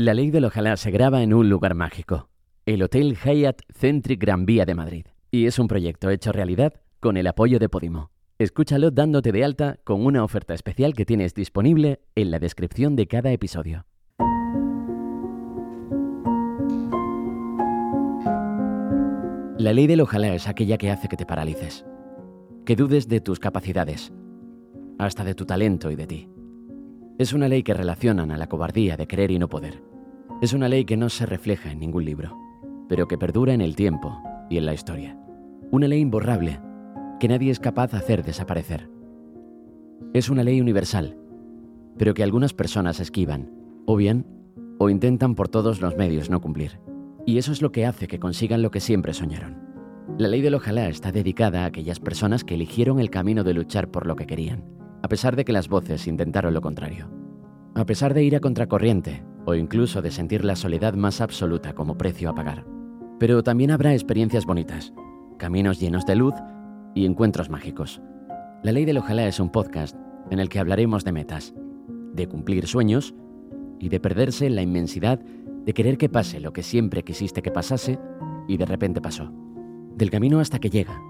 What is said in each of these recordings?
La ley del ojalá se graba en un lugar mágico, el Hotel Hyatt Centric Gran Vía de Madrid, y es un proyecto hecho realidad con el apoyo de Podimo. Escúchalo dándote de alta con una oferta especial que tienes disponible en la descripción de cada episodio. La ley del ojalá es aquella que hace que te paralices, que dudes de tus capacidades, hasta de tu talento y de ti. Es una ley que relacionan a la cobardía de querer y no poder. Es una ley que no se refleja en ningún libro, pero que perdura en el tiempo y en la historia. Una ley imborrable que nadie es capaz de hacer desaparecer. Es una ley universal, pero que algunas personas esquivan, o bien, o intentan por todos los medios no cumplir. Y eso es lo que hace que consigan lo que siempre soñaron. La ley del ojalá está dedicada a aquellas personas que eligieron el camino de luchar por lo que querían, a pesar de que las voces intentaron lo contrario. A pesar de ir a contracorriente, o incluso de sentir la soledad más absoluta como precio a pagar. Pero también habrá experiencias bonitas, caminos llenos de luz y encuentros mágicos. La Ley del Ojalá es un podcast en el que hablaremos de metas, de cumplir sueños y de perderse en la inmensidad de querer que pase lo que siempre quisiste que pasase y de repente pasó. Del camino hasta que llega,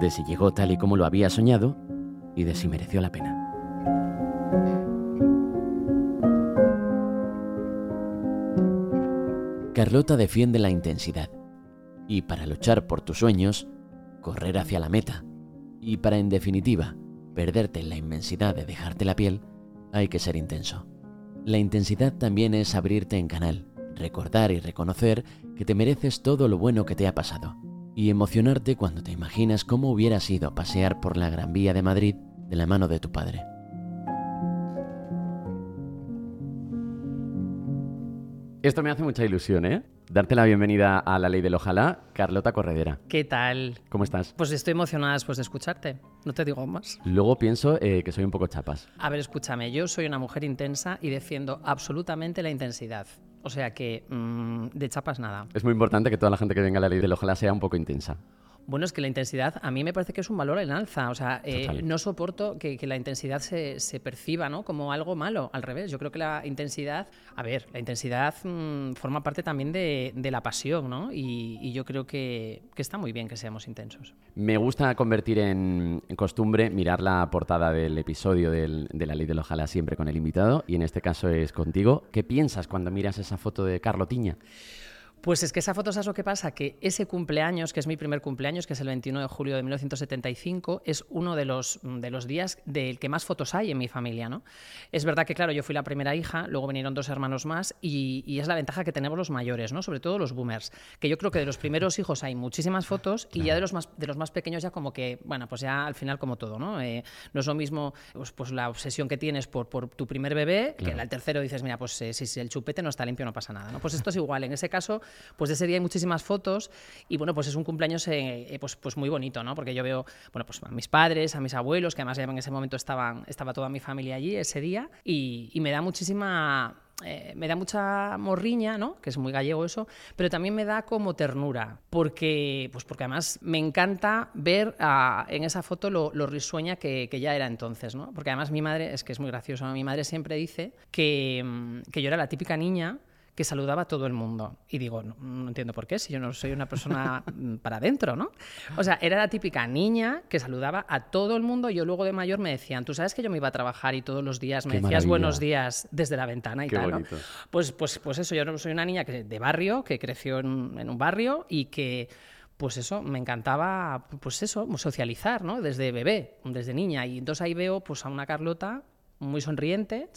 de si llegó tal y como lo había soñado y de si mereció la pena. Carlota defiende la intensidad. Y para luchar por tus sueños, correr hacia la meta. Y para, en definitiva, perderte en la inmensidad de dejarte la piel, hay que ser intenso. La intensidad también es abrirte en canal, recordar y reconocer que te mereces todo lo bueno que te ha pasado. Y emocionarte cuando te imaginas cómo hubiera sido pasear por la Gran Vía de Madrid de la mano de tu padre. Esto me hace mucha ilusión, ¿eh? Darte la bienvenida a la ley del ojalá, Carlota Corredera. ¿Qué tal? ¿Cómo estás? Pues estoy emocionada después de escucharte. No te digo más. Luego pienso eh, que soy un poco chapas. A ver, escúchame, yo soy una mujer intensa y defiendo absolutamente la intensidad. O sea que mm, de chapas nada. Es muy importante que toda la gente que venga a la ley del ojalá sea un poco intensa. Bueno, es que la intensidad a mí me parece que es un valor en alza. O sea, eh, no soporto que, la intensidad se, perciba ¿no? como algo malo. Al revés, yo creo que la intensidad, a ver, la intensidad mm, forma parte también de, la pasión, ¿no? Y, yo creo que, está muy bien que seamos intensos. Me gusta convertir en, costumbre mirar la portada del episodio de La Ley del Ojalá siempre con el invitado, y en este caso es contigo. ¿Qué piensas cuando miras esa foto de Carlotiña? Pues es que esa foto, ¿sabes lo que pasa? Que ese cumpleaños, que es mi primer cumpleaños, que es el 21 de julio de 1975, es uno de los, de los días del que más fotos hay en mi familia, ¿no? Es verdad que, claro, yo fui la primera hija, luego vinieron dos hermanos más, y, es la ventaja que tenemos los mayores, ¿no? Sobre todo los boomers, que yo creo que de los primeros hijos hay muchísimas fotos, y ya de los, más, de los más pequeños ya como que, bueno, pues ya al final como todo, ¿no? Eh, no es lo mismo pues, pues, la obsesión que tienes por, por tu primer bebé, que el tercero dices, mira, pues eh, si, si el chupete no está limpio no pasa nada, ¿no? Pues esto es igual, en ese caso pues de ese día hay muchísimas fotos y bueno, pues es un cumpleaños eh, eh, pues, pues muy bonito, ¿no? Porque yo veo, bueno, pues a mis padres, a mis abuelos, que además en ese momento estaban, estaba toda mi familia allí ese día y, me da muchísima eh, me da mucha morriña, ¿no? Que es muy gallego eso, pero también me da como ternura, porque, pues porque además me encanta ver en esa foto lo, risueña que, ya era entonces, ¿no? Porque además mi madre, es que es muy gracioso, mi madre siempre dice que, mm, que yo era la típica niña que saludaba a todo el mundo. Y digo, no, entiendo por qué, si yo no soy una persona para adentro, ¿no? O sea, era la típica niña que saludaba a todo el mundo. Y yo luego de mayor me decían, tú sabes que yo me iba a trabajar y todos los días me decías buenos días desde la ventana y tal, ¿no? Pues, pues, pues eso, yo soy una niña que, de barrio, que creció en, en un barrio y que pues eso, me encantaba, pues eso, socializar, ¿no? Desde bebé, desde niña. Y entonces ahí veo pues a una Carlota muy sonriente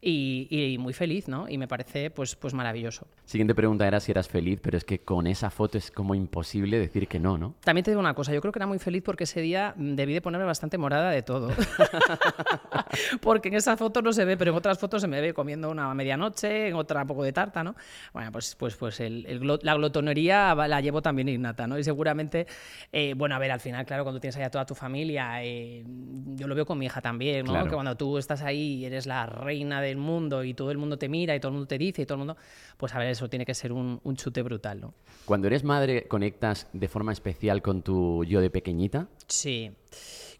y, muy feliz, ¿no? Y me parece pues, pues maravilloso. Siguiente pregunta era si eras feliz, pero es que con esa foto es como imposible decir que no, ¿no? También te digo una cosa, yo creo que era muy feliz porque ese día debí de ponerme bastante morada de todo. porque en esa foto no se ve, pero en otras fotos se me ve comiendo una medianoche, en otra un poco de tarta, ¿no? Bueno, pues, pues, pues la glotonería la llevo también innata, ¿no? Y seguramente, eh, bueno, a ver, al final, claro, cuando tienes ahí a toda tu familia, eh, yo lo veo con mi hija también, ¿no? Que cuando tú estás ahí y eres la reina del mundo y todo el mundo te mira y todo el mundo te dice y todo el mundo, pues a ver, eso tiene que ser un, chute brutal, ¿no? Cuando eres madre, ¿conectas de forma especial con tu yo de pequeñita? Sí.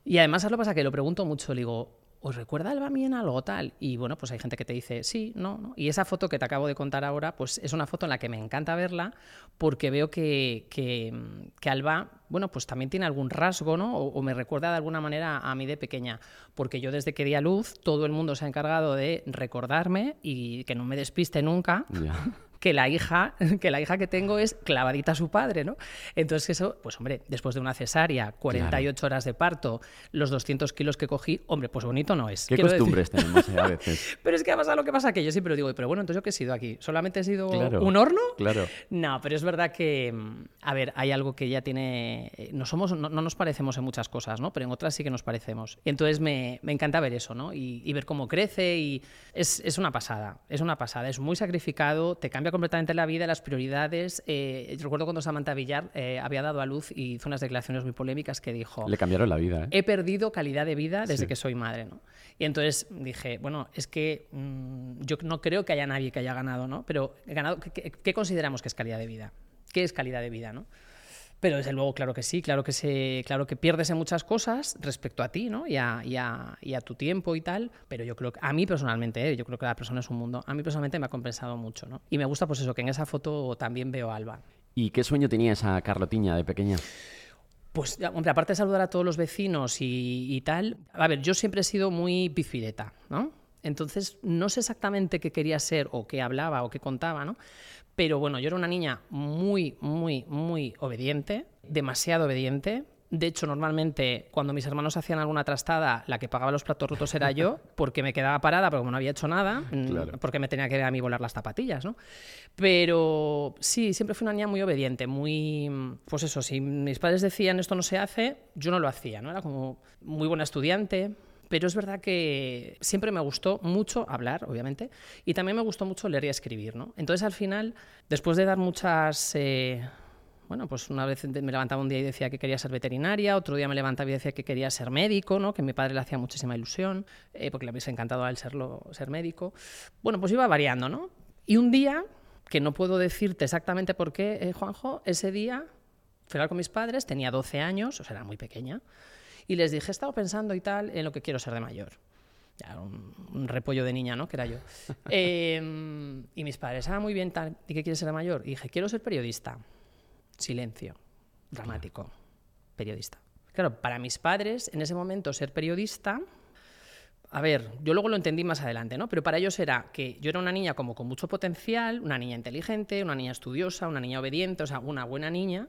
Y además, lo que pasa? Que lo pregunto mucho, digo, ¿os recuerda Alba en algo tal? Y bueno, pues hay gente que te dice, sí, no, no. Y esa foto que te acabo de contar ahora, pues es una foto en la que me encanta verla porque veo que, que, Alba, bueno, pues también tiene algún rasgo, ¿no? O, me recuerda de alguna manera a mí de pequeña. Porque yo desde que di a luz, todo el mundo se ha encargado de recordarme y que no me despiste nunca que la hija que la hija que tengo es clavadita a su padre, ¿no? Entonces eso, pues hombre, después de una cesárea, 48 horas de parto, los 200 kilos que cogí, hombre, pues bonito no es. ¿Qué costumbres tenemos eh, a veces? pero es que ha pasado lo que pasa que yo siempre digo, pero bueno, entonces yo qué he sido aquí, solamente he sido un horno. Claro. No, pero es verdad que, a ver, hay algo que ya tiene, no somos, no, nos parecemos en muchas cosas, ¿no? Pero en otras sí que nos parecemos. Entonces me, me encanta ver eso, ¿no? Y, y ver cómo crece y es, es una pasada, es una pasada, es muy sacrificado, te cambia completamente la vida, las prioridades. Eh, recuerdo cuando Samantha Villar eh, había dado a luz y hizo unas declaraciones muy polémicas que dijo... Le cambiaron la vida. ¿eh? He perdido calidad de vida desde que soy madre. ¿no? Y entonces dije, bueno, es que mm, yo no creo que haya nadie que haya ganado, ¿no? Pero ganado, ¿qué, consideramos que es calidad de vida? ¿Qué es calidad de vida? ¿no? Pero desde luego, claro que sí, claro que, se, claro que pierdes en muchas cosas respecto a ti ¿no? y, a, y, a, y a tu tiempo y tal, pero yo creo que, a mí personalmente, ¿eh? yo creo que la persona es un mundo, a mí personalmente me ha compensado mucho. ¿no? Y me gusta pues eso, que en esa foto también veo a Alba. ¿Y qué sueño tenía esa Carlotiña de pequeña? Pues, hombre, aparte de saludar a todos los vecinos y, y tal, a ver, yo siempre he sido muy pizfireta, ¿no? Entonces, no sé exactamente qué quería ser o qué hablaba o qué contaba, ¿no? Pero bueno, yo era una niña muy, muy, muy obediente, demasiado obediente. De hecho, normalmente cuando mis hermanos hacían alguna trastada, la que pagaba los platos rotos era yo, porque me quedaba parada, porque como no había hecho nada, mm, porque me tenía que a mí volar las zapatillas, ¿no? Pero sí, siempre fui una niña muy obediente, muy... Pues eso, si mis padres decían esto no se hace, yo no lo hacía, ¿no? Era como muy buena estudiante, pero es verdad que siempre me gustó mucho hablar, obviamente, y también me gustó mucho leer y escribir, ¿no? Entonces, al final, después de dar muchas... Eh, bueno, pues una vez me levantaba un día y decía que quería ser veterinaria, otro día me levantaba y decía que quería ser médico, ¿no? que mi padre le hacía muchísima ilusión, eh, porque le había encantado a él serlo, ser médico. Bueno, pues iba variando, ¿no? Y un día, que no puedo decirte exactamente por qué, eh, Juanjo, ese día fui a hablar con mis padres, tenía 12 años, o sea, era muy pequeña, y les dije, he estado pensando y tal en lo que quiero ser de mayor. Ya, un, repollo de niña, ¿no? Que era yo. Em, y mis padres, ah, muy bien, tal, ¿y qué quieres ser de mayor? Y dije, quiero ser periodista. Silencio. Dramático. Periodista. Claro, para mis padres, en ese momento, ser periodista a ver, yo luego lo entendí más adelante, ¿no? Pero para ellos era que yo era una niña como con mucho potencial, una niña inteligente, una niña estudiosa, una niña obediente, o sea, una buena niña,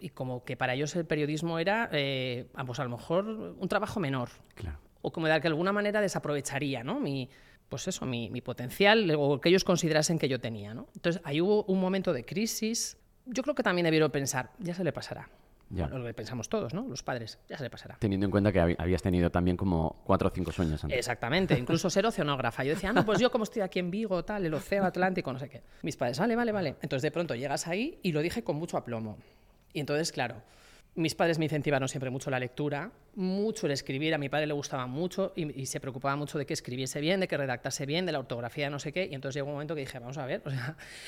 y como que para ellos el periodismo era, eh, pues a lo mejor un trabajo menor. Claro. O como de alguna manera desaprovecharía, ¿no? Mi, pues eso, mi, mi potencial, o que ellos considerasen que yo tenía, ¿no? Entonces ahí hubo un momento de crisis. Yo creo que también debieron pensar, ya se le pasará lo que pensamos todos, ¿no? Los padres, ya se le pasará. Teniendo en cuenta que habías tenido también como cuatro o cinco sueños antes. Exactamente, incluso ser oceanógrafa. Yo decía, no, pues yo como estoy aquí en Vigo, tal, el océano Atlántico, no sé qué. Mis padres, vale, vale, vale. Entonces de pronto llegas ahí y lo dije con mucho aplomo. Y entonces, claro, mis padres me incentivaron siempre mucho la lectura, mucho el escribir. A mi padre le gustaba mucho y, se preocupaba mucho de que escribiese bien, de que redactase bien, de la ortografía, no sé qué. Y entonces llegó un momento que dije, vamos a ver, o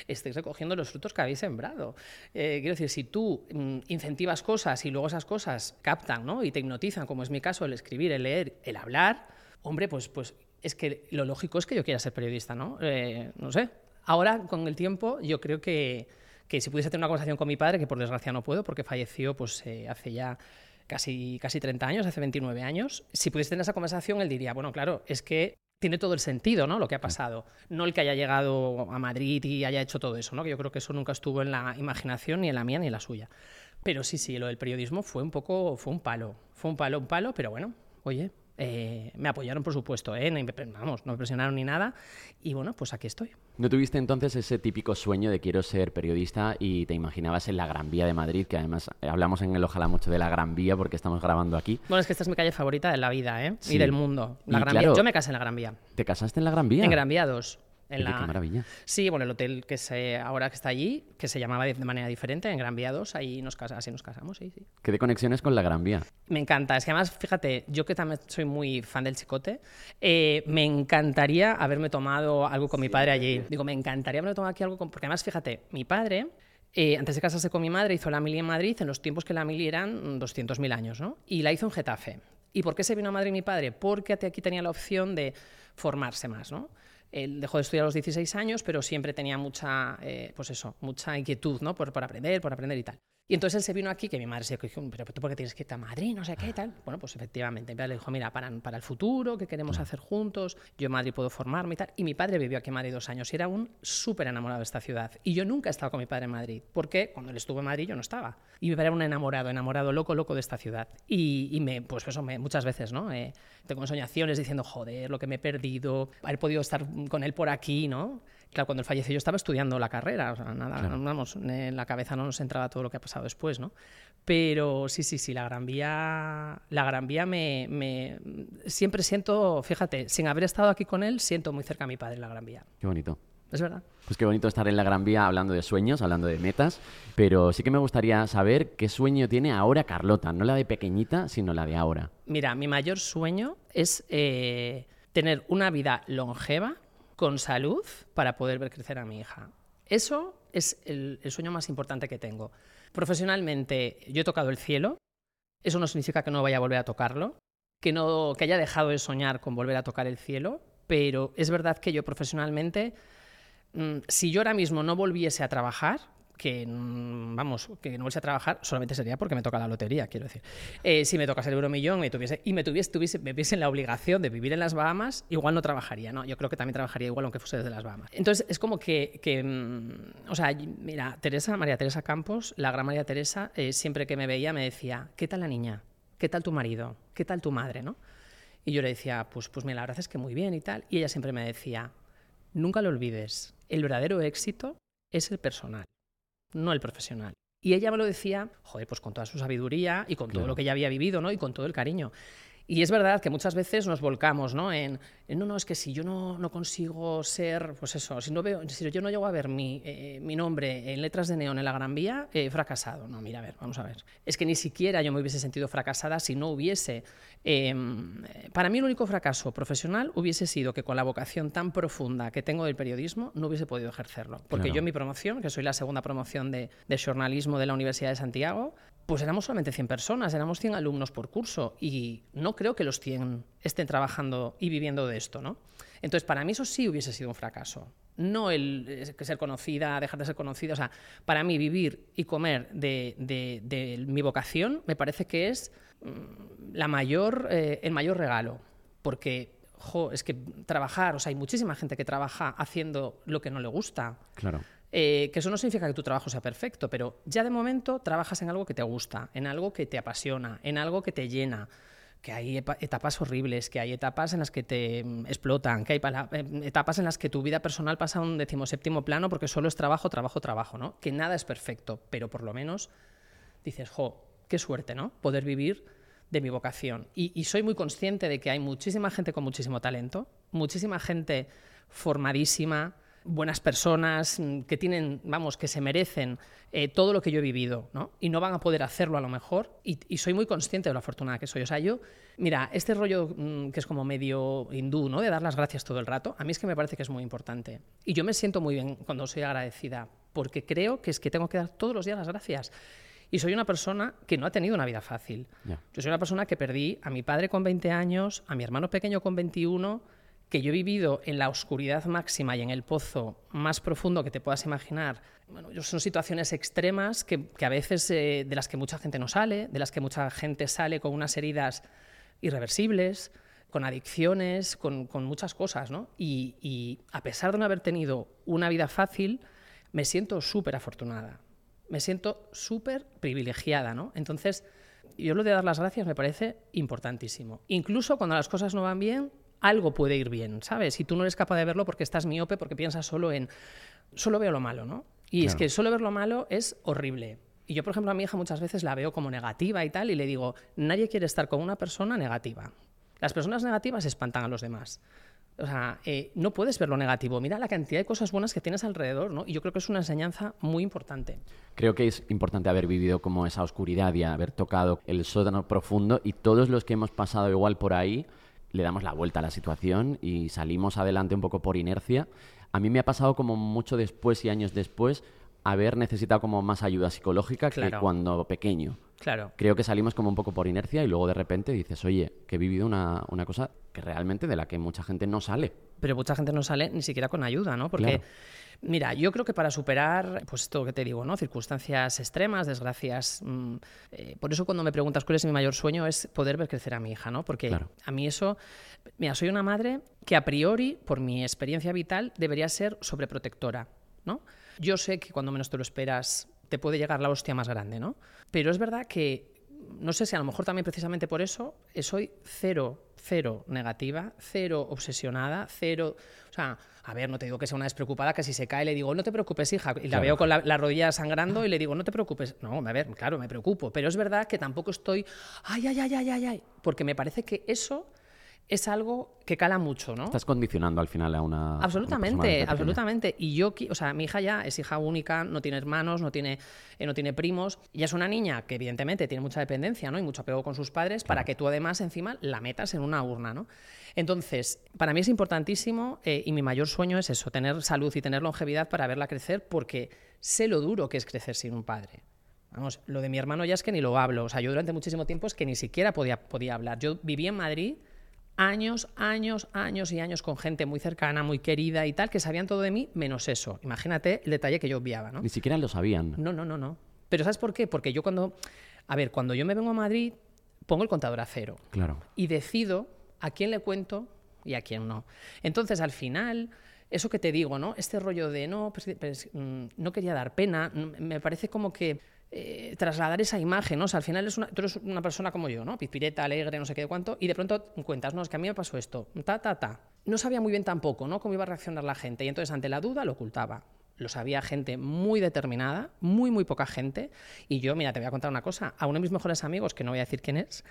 estáis recogiendo los frutos que habéis sembrado. Eh, quiero decir, si tú mm, incentivas cosas y luego esas cosas captan ¿no? y te hipnotizan, como es mi caso, el escribir, el leer, el hablar, hombre, pues, pues es que lo lógico es que yo quiera ser periodista, ¿no? Eh, no sé. Ahora, con el tiempo, yo creo que que si pudiese tener una conversación con mi padre, que por desgracia no puedo porque falleció pues, eh, hace ya casi, casi 30 años, hace 29 años, si pudiese tener esa conversación, él diría, bueno, claro, es que tiene todo el sentido, ¿no? Lo que ha pasado. No el que haya llegado a Madrid y haya hecho todo eso, ¿no? Que yo creo que eso nunca estuvo en la imaginación, ni en la mía, ni en la suya. Pero sí, sí, lo del periodismo fue un poco, fue un palo. Fue un palo, un palo, pero bueno, oye, eh, me apoyaron, por supuesto, ¿eh? no, vamos, no me presionaron ni nada. Y bueno, pues aquí estoy. ¿No tuviste entonces ese típico sueño de quiero ser periodista y te imaginabas en la Gran Vía de Madrid, que además eh, hablamos en el Ojalá mucho de la Gran Vía porque estamos grabando aquí? Bueno, es que esta es mi calle favorita de la vida ¿eh? y del mundo. La Gran Vía. Yo me casé en la Gran Vía. ¿Te casaste en la Gran Vía? En Gran Vía 2. Qué maravilla. Sí, bueno, el hotel que se, ahora que está allí, que se llamaba de manera diferente, en Gran Vía 2, ahí nos casa, así nos casamos, sí, sí. ¿Qué de conexiones con la Gran Vía? Me encanta, es que además, fíjate, yo que también soy muy fan del chicote, eh, me encantaría haberme tomado algo con mi padre allí. Digo, me encantaría haberme tomado aquí algo con... Porque además, fíjate, mi padre... Eh, antes de casarse con mi madre, hizo la mili en Madrid en los tiempos que la mili eran 200.000 años, ¿no? Y la hizo en Getafe. ¿Y por qué se vino a Madrid mi padre? Porque aquí tenía la opción de formarse más, ¿no? Él dejó de estudiar a los 16 años, pero siempre tenía mucha, eh, pues eso, mucha inquietud, ¿no? Por, por aprender, por aprender y tal. Y entonces él se vino aquí, que mi madre se dijo, pero tú por qué tienes que irte a Madrid, no sé qué, tal. Bueno, pues efectivamente, mi le dijo, mira, para, para el futuro, ¿qué queremos hacer juntos? Yo en Madrid puedo formarme y tal. Y mi padre vivió aquí en Madrid dos años y era un súper enamorado de esta ciudad. Y yo nunca he estado con mi padre en Madrid, porque cuando él estuvo en Madrid yo no estaba. Y mi padre era un enamorado, enamorado, loco, loco de esta ciudad. Y, y me, pues eso, me, muchas veces, ¿no? Eh, tengo soñaciones diciendo, joder, lo que me he perdido, haber podido estar con él por aquí, ¿no? Claro, cuando él falleció yo estaba estudiando la carrera, o sea, nada, vamos, en la cabeza no nos entraba todo lo que ha pasado después, ¿no? Pero sí, sí, sí, la Gran Vía, la Gran Vía me, me, siempre siento, fíjate, sin haber estado aquí con él, siento muy cerca a mi padre en la Gran Vía. Qué bonito. Es verdad. Pues qué bonito estar en la Gran Vía hablando de sueños, hablando de metas, pero sí que me gustaría saber qué sueño tiene ahora Carlota, no la de pequeñita, sino la de ahora. Mira, mi mayor sueño es eh, tener una vida longeva, con salud para poder ver crecer a mi hija. Eso es el, sueño más importante que tengo. Profesionalmente, yo he tocado el cielo. Eso no significa que no vaya a volver a tocarlo, que, no, que haya dejado de soñar con volver a tocar el cielo, pero es verdad que yo profesionalmente, mm, si yo ahora mismo no volviese a trabajar, que, mm, vamos, que no volviese a trabajar, solamente sería porque me toca la lotería, quiero decir. Eh, si me tocase el euromillón me tuviese, y me tuviese, tuviese, me viese la obligación de vivir en las Bahamas, igual no trabajaría, ¿no? Yo creo que también trabajaría igual aunque fuese desde las Bahamas. Entonces, es como que, que mm, o sea, mira, Teresa, María Teresa Campos, la gran María Teresa, eh, siempre que me veía me decía, ¿qué tal la niña? ¿Qué tal tu marido? ¿Qué tal tu madre? ¿no? Y yo le decía, pues, pues mira, la verdad es que muy bien y tal. Y ella siempre me decía, nunca lo olvides, el verdadero éxito es el personal no el profesional. Y ella me lo decía, joder, pues con toda su sabiduría y con todo lo que ella había vivido, ¿no? Y con todo el cariño. Y es verdad que muchas veces nos volcamos ¿no? En, no, no, es que si yo no, no, consigo ser, pues eso, si, no veo, si yo no llego a ver mi, eh, mi nombre en letras de neón en la Gran Vía, he fracasado. No, mira, a ver, vamos a ver. Es que ni siquiera yo me hubiese sentido fracasada si no hubiese... Em, para mí el único fracaso profesional hubiese sido que con la vocación tan profunda que tengo del periodismo no hubiese podido ejercerlo. Porque yo en mi promoción, que soy la segunda promoción de, de jornalismo de la Universidad de Santiago, pues éramos solamente 100 personas, éramos 100 alumnos por curso y no creo que los 100 estén trabajando y viviendo de esto, ¿no? Entonces, para mí eso sí hubiese sido un fracaso. No el eh, ser conocida, dejar de ser conocida. O sea, para mí vivir y comer de, mi vocación me parece que es mm, la mayor, eh, el mayor regalo. Porque, jo, es que trabajar, o sea, hay muchísima gente que trabaja haciendo lo que no le gusta. Claro. Eh, que eso no significa que tu trabajo sea perfecto, pero ya de momento trabajas en algo que te gusta, en algo que te apasiona, en algo que te llena que hay etapas horribles, que hay etapas en las que te mm, explotan, que hay em, etapas en las que tu vida personal pasa a un decimoséptimo plano porque solo es trabajo, trabajo, trabajo, ¿no? Que nada es perfecto, pero por lo menos dices, jo, qué suerte, ¿no? Poder vivir de mi vocación. y soy muy consciente de que hay muchísima gente con muchísimo talento, muchísima gente formadísima, buenas personas mm, que tienen, vamos, que se merecen eh, todo lo que yo he vivido, ¿no? Y no van a poder hacerlo a lo mejor. Y, soy muy consciente de lo afortunada que soy. O sea, yo, mira, este rollo mm, que es como medio hindú, ¿no? De dar las gracias todo el rato, a mí es que me parece que es muy importante. Y yo me siento muy bien cuando soy agradecida, porque creo que es que tengo que dar todos los días las gracias. Y soy una persona que no ha tenido una vida fácil. Yo soy una persona que perdí a mi padre con 20 años, a mi hermano pequeño con 21 que yo he vivido en la oscuridad máxima y en el pozo más profundo que te puedas imaginar. Bueno, son situaciones extremas que, a veces eh, de las que mucha gente no sale, de las que mucha gente sale con unas heridas irreversibles, con adicciones, con, muchas cosas, ¿no? Y, y, a pesar de no haber tenido una vida fácil, me siento súper afortunada, me siento súper privilegiada, ¿no? Entonces, yo lo de dar las gracias me parece importantísimo. Incluso cuando las cosas no van bien, algo puede ir bien, ¿sabes? Y tú no eres capaz de verlo porque estás miope, porque piensas solo en, solo veo lo malo, ¿no? Y es que solo ver lo malo es horrible. Y yo, por ejemplo, a mi hija muchas veces la veo como negativa y tal, y le digo, nadie quiere estar con una persona negativa. Las personas negativas espantan a los demás. O sea, eh, no puedes ver lo negativo. Mira la cantidad de cosas buenas que tienes alrededor, ¿no? Y yo creo que es una enseñanza muy importante. Creo que es importante haber vivido como esa oscuridad y haber tocado el sótano profundo y todos los que hemos pasado igual por ahí le damos la vuelta a la situación y salimos adelante un poco por inercia. A mí me ha pasado como mucho después y años después haber necesitado como más ayuda psicológica que Claro. cuando pequeño. Claro. Creo que salimos como un poco por inercia y luego de repente dices, oye, que he vivido una, una cosa que realmente de la que mucha gente no sale. Pero mucha gente no sale ni siquiera con ayuda, ¿no? Porque, Claro. mira, yo creo que para superar, pues esto que te digo, ¿no? Circunstancias extremas, desgracias. mm, eh, por eso cuando me preguntas cuál es mi mayor sueño es poder ver crecer a mi hija, ¿no? Porque Claro. a mí eso. Mira, soy una madre que a priori, por mi experiencia vital, debería ser sobreprotectora, ¿no? Yo sé que cuando menos te lo esperas te puede llegar la hostia más grande, ¿no? Pero es verdad que no sé si a lo mejor también precisamente por eso soy cero, cero negativa, cero obsesionada, cero. O sea, a ver, no te digo que sea una despreocupada, que si se cae le digo, no te preocupes, hija, y la Claro. veo con la, la rodilla sangrando y le digo, no te preocupes. No, a ver, claro, me preocupo, pero es verdad que tampoco estoy, ay, ay, ay, ay, ay, ay, porque me parece que eso es algo que cala mucho, ¿no? Estás condicionando al final a una. a una Absolutamente, absolutamente. Y yo, o sea, mi hija ya es hija única, no tiene hermanos, no tiene, eh, no tiene primos. Y es una niña que evidentemente tiene mucha dependencia, ¿no? Y mucho apego con sus padres para que tú además encima la metas en una urna, ¿no? Entonces, para mí es importantísimo eh, y mi mayor sueño es eso, tener salud y tener longevidad para verla crecer porque sé lo duro que es crecer sin un padre. Vamos, lo de mi hermano ya es que ni lo hablo. O sea, yo durante muchísimo tiempo es que ni siquiera podía, podía hablar. Yo viví en Madrid años, años, años y años con gente muy cercana, muy querida y tal, que sabían todo de mí, menos eso. Imagínate el detalle que yo obviaba, ¿no? Ni siquiera lo sabían. No, no, no, no. Pero ¿sabes por qué? Porque yo cuando... A ver, cuando yo me vengo a Madrid, pongo el contador a cero Claro. y decido a quién le cuento y a quién no. Entonces, al final, eso que te digo, ¿no? Este rollo de no, pues, pues, mm, no quería dar pena, mm, me parece como que eh, trasladar esa imagen, ¿no? O sea, al final es una, tú eres una persona como yo, ¿no? Pizpireta, alegre, no sé qué de cuánto, y de pronto cuentas, no, es que a mí me pasó esto, ta, ta, ta. No sabía muy bien tampoco, ¿no? Cómo iba a reaccionar la gente, y entonces ante la duda lo ocultaba. Lo sabía gente muy determinada, muy, muy poca gente. Y yo, mira, te voy a contar una cosa. A uno de mis mejores amigos, que no voy a decir quién es,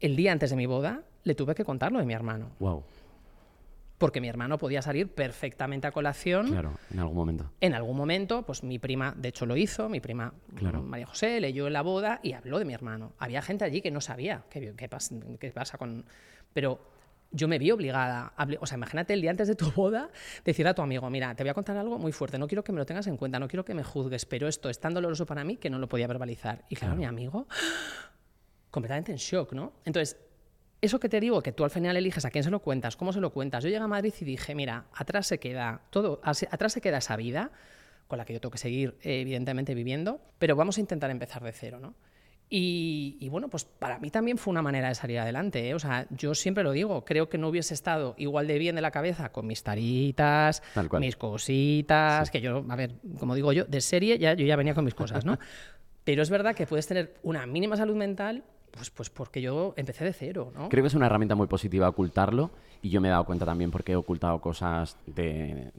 el día antes de mi boda le tuve que contar lo de mi hermano. Wow. Porque mi hermano podía salir perfectamente a colación. Claro, en algún momento. En algún momento, pues mi prima, de hecho lo hizo, mi prima Claro. María José leyó en la boda y habló de mi hermano. Había gente allí que no sabía qué, qué pas- qué pasa con... Pero yo me vi obligada, a o sea, imagínate el día antes de tu boda, decirle a tu amigo, mira, te voy a contar algo muy fuerte, no quiero que me lo tengas en cuenta, no quiero que me juzgues, pero esto es tan doloroso para mí que no lo podía verbalizar. Y claro, mi amigo, completamente en shock, ¿no? Entonces, eso que te digo, que tú al final eliges a quién se lo cuentas, cómo se lo cuentas. Yo llegué a Madrid y dije, mira, atrás se queda todo, atrás se queda esa vida con la que yo tengo que seguir, evidentemente, viviendo, pero vamos a intentar empezar de cero, ¿no? Y, y bueno, pues para mí también fue una manera de salir adelante. ¿eh? O sea, yo siempre lo digo, creo que no hubiese estado igual de bien de la cabeza con mis taritas, mis cositas, que yo, a ver, como digo yo, de serie ya, yo ya venía con mis cosas, ¿no? Pero es verdad que puedes tener una mínima salud mental, pues, pues porque yo empecé de cero, ¿no? Creo que es una herramienta muy positiva ocultarlo y yo me he dado cuenta también porque he ocultado cosas de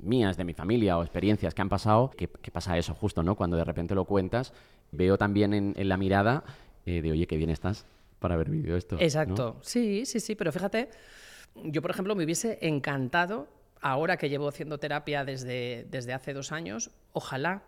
mías, de mi familia o experiencias que han pasado, que, que pasa eso justo, ¿no? Cuando de repente lo cuentas, veo también en, en la mirada eh, de, oye, qué bien estás para haber vivido esto. ¿no? Exacto, sí, sí, sí, pero fíjate, yo por ejemplo me hubiese encantado, ahora que llevo haciendo terapia desde, desde hace dos años, ojalá,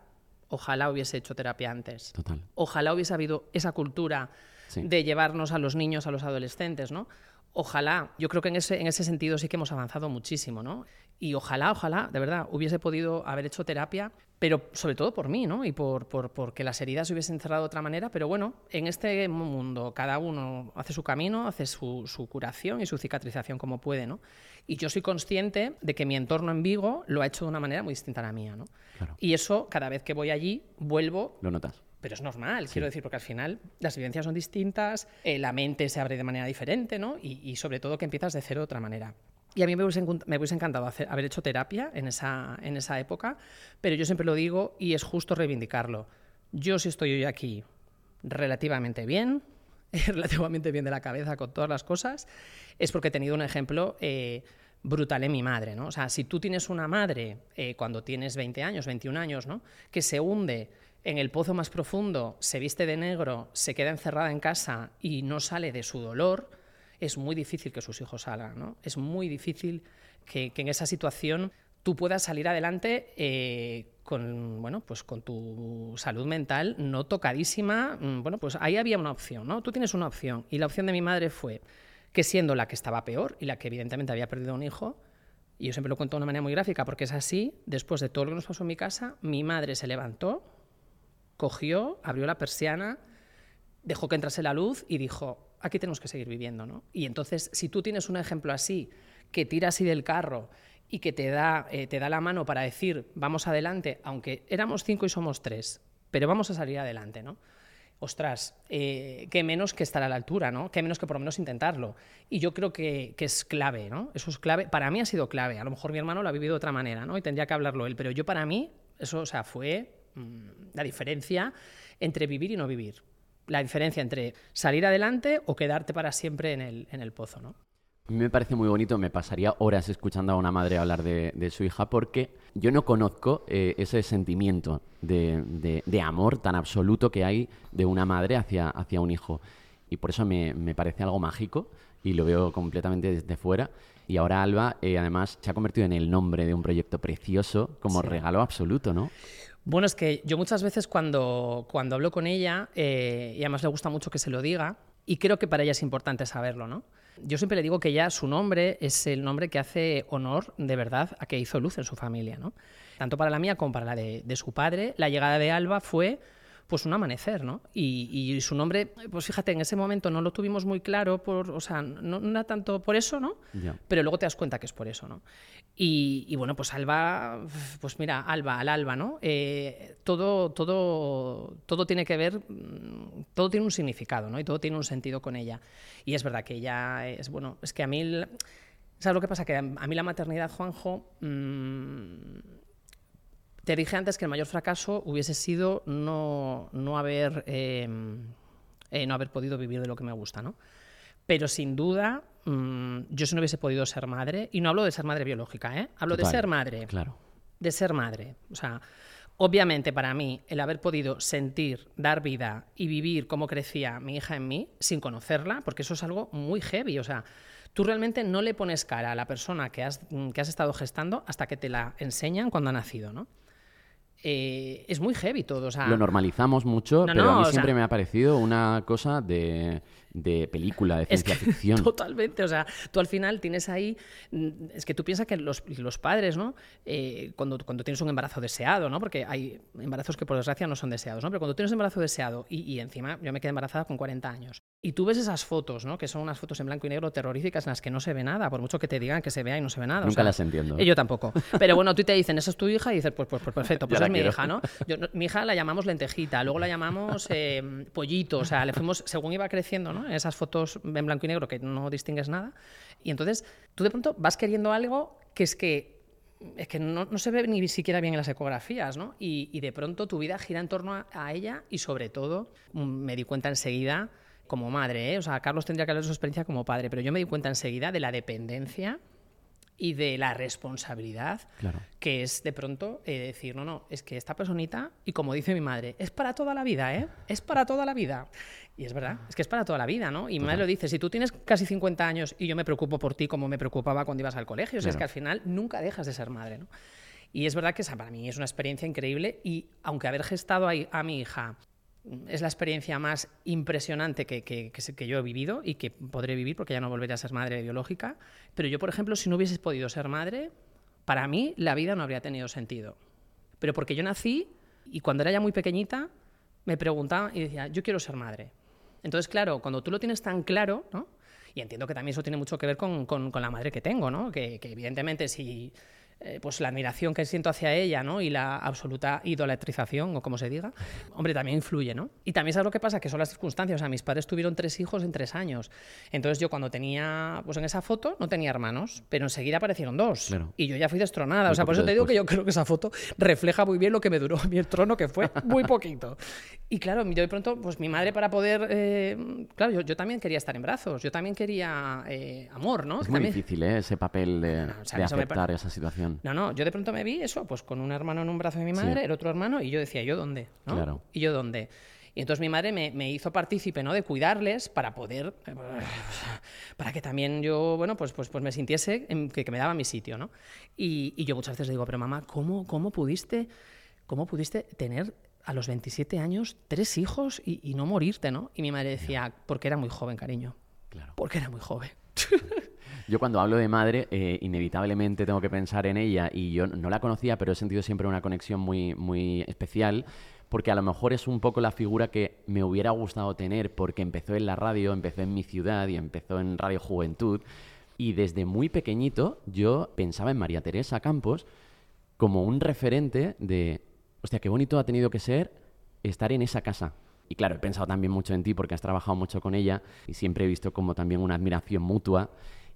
ojalá hubiese hecho terapia antes. Total. Ojalá hubiese habido esa cultura Sí. de llevarnos a los niños, a los adolescentes, ¿no? Ojalá, yo creo que en ese, en ese sentido sí que hemos avanzado muchísimo, ¿no? Y ojalá, ojalá, de verdad, hubiese podido haber hecho terapia, pero sobre todo por mí, ¿no? Y por, por, porque las heridas se hubiesen cerrado de otra manera, pero bueno, en este mundo cada uno hace su camino, hace su, su curación y su cicatrización como puede, ¿no? Y yo soy consciente de que mi entorno en Vigo lo ha hecho de una manera muy distinta a la mía, ¿no? Claro. Y eso, cada vez que voy allí, vuelvo Lo notas. Pero es normal, quiero decir, porque al final las vivencias son distintas, eh, la mente se abre de manera diferente, ¿no? Y, y sobre todo que empiezas de cero de otra manera. Y a mí me hubiese, me hubiese encantado hacer- haber hecho terapia en esa, en esa época, pero yo siempre lo digo y es justo reivindicarlo. Yo si estoy hoy aquí relativamente bien, relativamente bien de la cabeza con todas las cosas, es porque he tenido un ejemplo eh, brutal en mi madre, ¿no? O sea, si tú tienes una madre eh, cuando tienes 20 años, 21 años, ¿no? Que se hunde en el pozo más profundo, se viste de negro, se queda encerrada en casa y no sale de su dolor, es muy difícil que sus hijos salgan, ¿no? Es muy difícil que, en esa situación tú puedas salir adelante eh, con, bueno, pues con tu salud mental no tocadísima. Mm, Bueno, pues ahí había una opción, ¿no? Tú tienes una opción. Y la opción de mi madre fue que siendo la que estaba peor y la que evidentemente había perdido un hijo, y yo siempre lo cuento de una manera muy gráfica, porque es así, después de todo lo que nos pasó en mi casa, mi madre se levantó, cogió, abrió la persiana, dejó que entrase la luz y dijo, aquí tenemos que seguir viviendo, ¿no? Y entonces, si tú tienes un ejemplo así, que tira así del carro y que te da, eh, te da la mano para decir, vamos adelante, aunque éramos cinco y somos tres, pero vamos a salir adelante, ¿no? Ostras, eh, qué menos que estar a la altura, ¿no? Qué menos que por lo menos intentarlo. Y yo creo que, que, es clave, ¿no? Eso es clave. Para mí ha sido clave. A lo mejor mi hermano lo ha vivido de otra manera, ¿no? Y tendría que hablarlo él. Pero yo para mí, eso, o sea, fue la diferencia entre vivir y no vivir la diferencia entre salir adelante o quedarte para siempre en el, en el pozo, ¿no? A mí me parece muy bonito, me pasaría horas escuchando a una madre hablar de, de su hija porque yo no conozco eh, ese sentimiento de, de, de, amor tan absoluto que hay de una madre hacia, hacia un hijo. Y por eso me, me, parece algo mágico y lo veo completamente desde fuera. Y ahora Alba, eh, además, se ha convertido en el nombre de un proyecto precioso como sí. regalo absoluto, ¿no? Bueno, es que yo muchas veces cuando, cuando hablo con ella, eh, y además le gusta mucho que se lo diga, y creo que para ella es importante saberlo, ¿no? Yo siempre le digo que ya su nombre es el nombre que hace honor de verdad a que hizo luz en su familia, ¿no? Tanto para la mía como para la de, de su padre, la llegada de Alba fue pues un amanecer, ¿no? Y, y, su nombre, pues fíjate, en ese momento no lo tuvimos muy claro, por, o sea, no, no era tanto por eso, ¿no? Yeah. Pero luego te das cuenta que es por eso, ¿no? Y, y bueno, pues Alba, pues mira, Alba, al Alba, ¿no? Eh, todo, todo, todo tiene que ver, todo tiene un significado, ¿no? Y todo tiene un sentido con ella. Y es verdad que ella es, bueno, es que a mí, ¿sabes lo que pasa? Que a mí la maternidad, Juanjo, mmm, te dije antes que el mayor fracaso hubiese sido no, no, haber, eh, eh, no haber podido vivir de lo que me gusta, ¿no? Pero sin duda, mmm, yo si no hubiese podido ser madre, y no hablo de ser madre biológica, ¿eh? Hablo Total, de ser madre. Claro. De ser madre. O sea, obviamente para mí, el haber podido sentir, dar vida y vivir cómo crecía mi hija en mí, sin conocerla, porque eso es algo muy heavy, o sea, tú realmente no le pones cara a la persona que has, que has estado gestando hasta que te la enseñan cuando ha nacido, ¿no? Eh, es muy heavy todo. O sea, Lo normalizamos mucho, no, pero no, a mí siempre sea, me ha parecido una cosa de, de película, de ciencia es que, ficción. Totalmente, o sea, tú al final tienes ahí, mm, es que tú piensas que los, los padres, ¿no? Eh, cuando, cuando tienes un embarazo deseado, ¿no? Porque hay embarazos que por desgracia no son deseados, ¿no? Pero cuando tienes un embarazo deseado y, y encima yo me quedé embarazada con 40 años y tú ves esas fotos, ¿no? Que son unas fotos en blanco y negro terroríficas en las que no se ve nada, por mucho que te digan que se vea y no se ve nada. Nunca o sea, las entiendo. Yo tampoco. Pero bueno, tú te dicen, esa es tu hija y dices, pues, pues, pues perfecto, pues es mi hija, ¿no? Yo, mi hija la llamamos lentejita, luego la llamamos eh, pollito, o sea, le fuimos, según iba creciendo, ¿no? Esas fotos en blanco y negro que no distingues nada. Y entonces tú de pronto vas queriendo algo que es que es que no, no, se ve ni siquiera bien en las ecografías, ¿no? Y, y de pronto tu vida gira en torno a, a, ella y sobre todo mm, me di cuenta enseguida como madre, ¿eh? o sea, Carlos tendría que hablar de su experiencia como padre, pero yo me di cuenta enseguida de la dependencia y de la responsabilidad claro. que es de pronto eh, decir, no, no, es que esta personita, y como dice mi madre, es para toda la vida, ¿eh? Es para toda la vida. Y es verdad, es que es para toda la vida, ¿no? Y mi madre lo dice, si tú tienes casi 50 años y yo me preocupo por ti como me preocupaba cuando ibas al colegio, o sea, claro. es que al final nunca dejas de ser madre, ¿no? Y es verdad que esa para mí es una experiencia increíble y aunque haber gestado a, a mi hija es la experiencia más impresionante que, que, que, yo he vivido y que podré vivir porque ya no volveré a ser madre biológica. Pero yo, por ejemplo, si no hubiese podido ser madre, para mí la vida no habría tenido sentido. Pero porque yo nací y cuando era ya muy pequeñita me preguntaba y decía, yo quiero ser madre. Entonces, claro, cuando tú lo tienes tan claro, ¿no? y entiendo que también eso tiene mucho que ver con, con, con la madre que tengo, ¿no? que evidentemente si eh, pues la admiración que siento hacia ella, ¿no? Y la absoluta idolatrización, o como se diga, hombre, también influye, ¿no? Y también sabes lo que pasa, que son las circunstancias. O sea, mis padres tuvieron tres hijos en tres años. Entonces yo cuando tenía, pues en esa foto no tenía hermanos, pero enseguida aparecieron dos. Y yo ya fui destronada. o sea, por eso te digo que yo creo que esa foto refleja muy bien lo que me duró mi trono, que fue muy poquito. Y claro, yo de pronto, pues mi madre para poder, eh, claro, yo, yo, también quería estar en brazos, yo también quería eh, amor, ¿no? Es que muy también... difícil, ¿eh? Ese papel de, no, o sea, de aceptar me... esa situación. No, no, yo de pronto me vi eso, pues con un hermano en un brazo de mi madre, sí. el otro hermano, y yo decía, ¿yo dónde? ¿no? Claro. ¿Y yo dónde? Y entonces mi madre me, me, hizo partícipe ¿no? de cuidarles para poder, para que también yo, bueno, pues, pues, pues me sintiese que, que me daba mi sitio, ¿no? Y, y, yo muchas veces digo, pero mamá, ¿cómo, cómo, pudiste, ¿cómo pudiste tener a los 27 años tres hijos y, y no morirte, ¿no? Y mi madre decía, porque era muy joven, cariño. Claro. Porque era muy joven. Yo cuando hablo de madre, eh, inevitablemente tengo que pensar en ella y yo no la conocía, pero he sentido siempre una conexión muy, muy especial porque a lo mejor es un poco la figura que me hubiera gustado tener porque empezó en la radio, empezó en mi ciudad y empezó en Radio Juventud. Y desde muy pequeñito yo pensaba en María Teresa Campos como un referente de, hostia, qué bonito ha tenido que ser estar en esa casa. Y claro, he pensado también mucho en ti porque has trabajado mucho con ella y siempre he visto como también una admiración mutua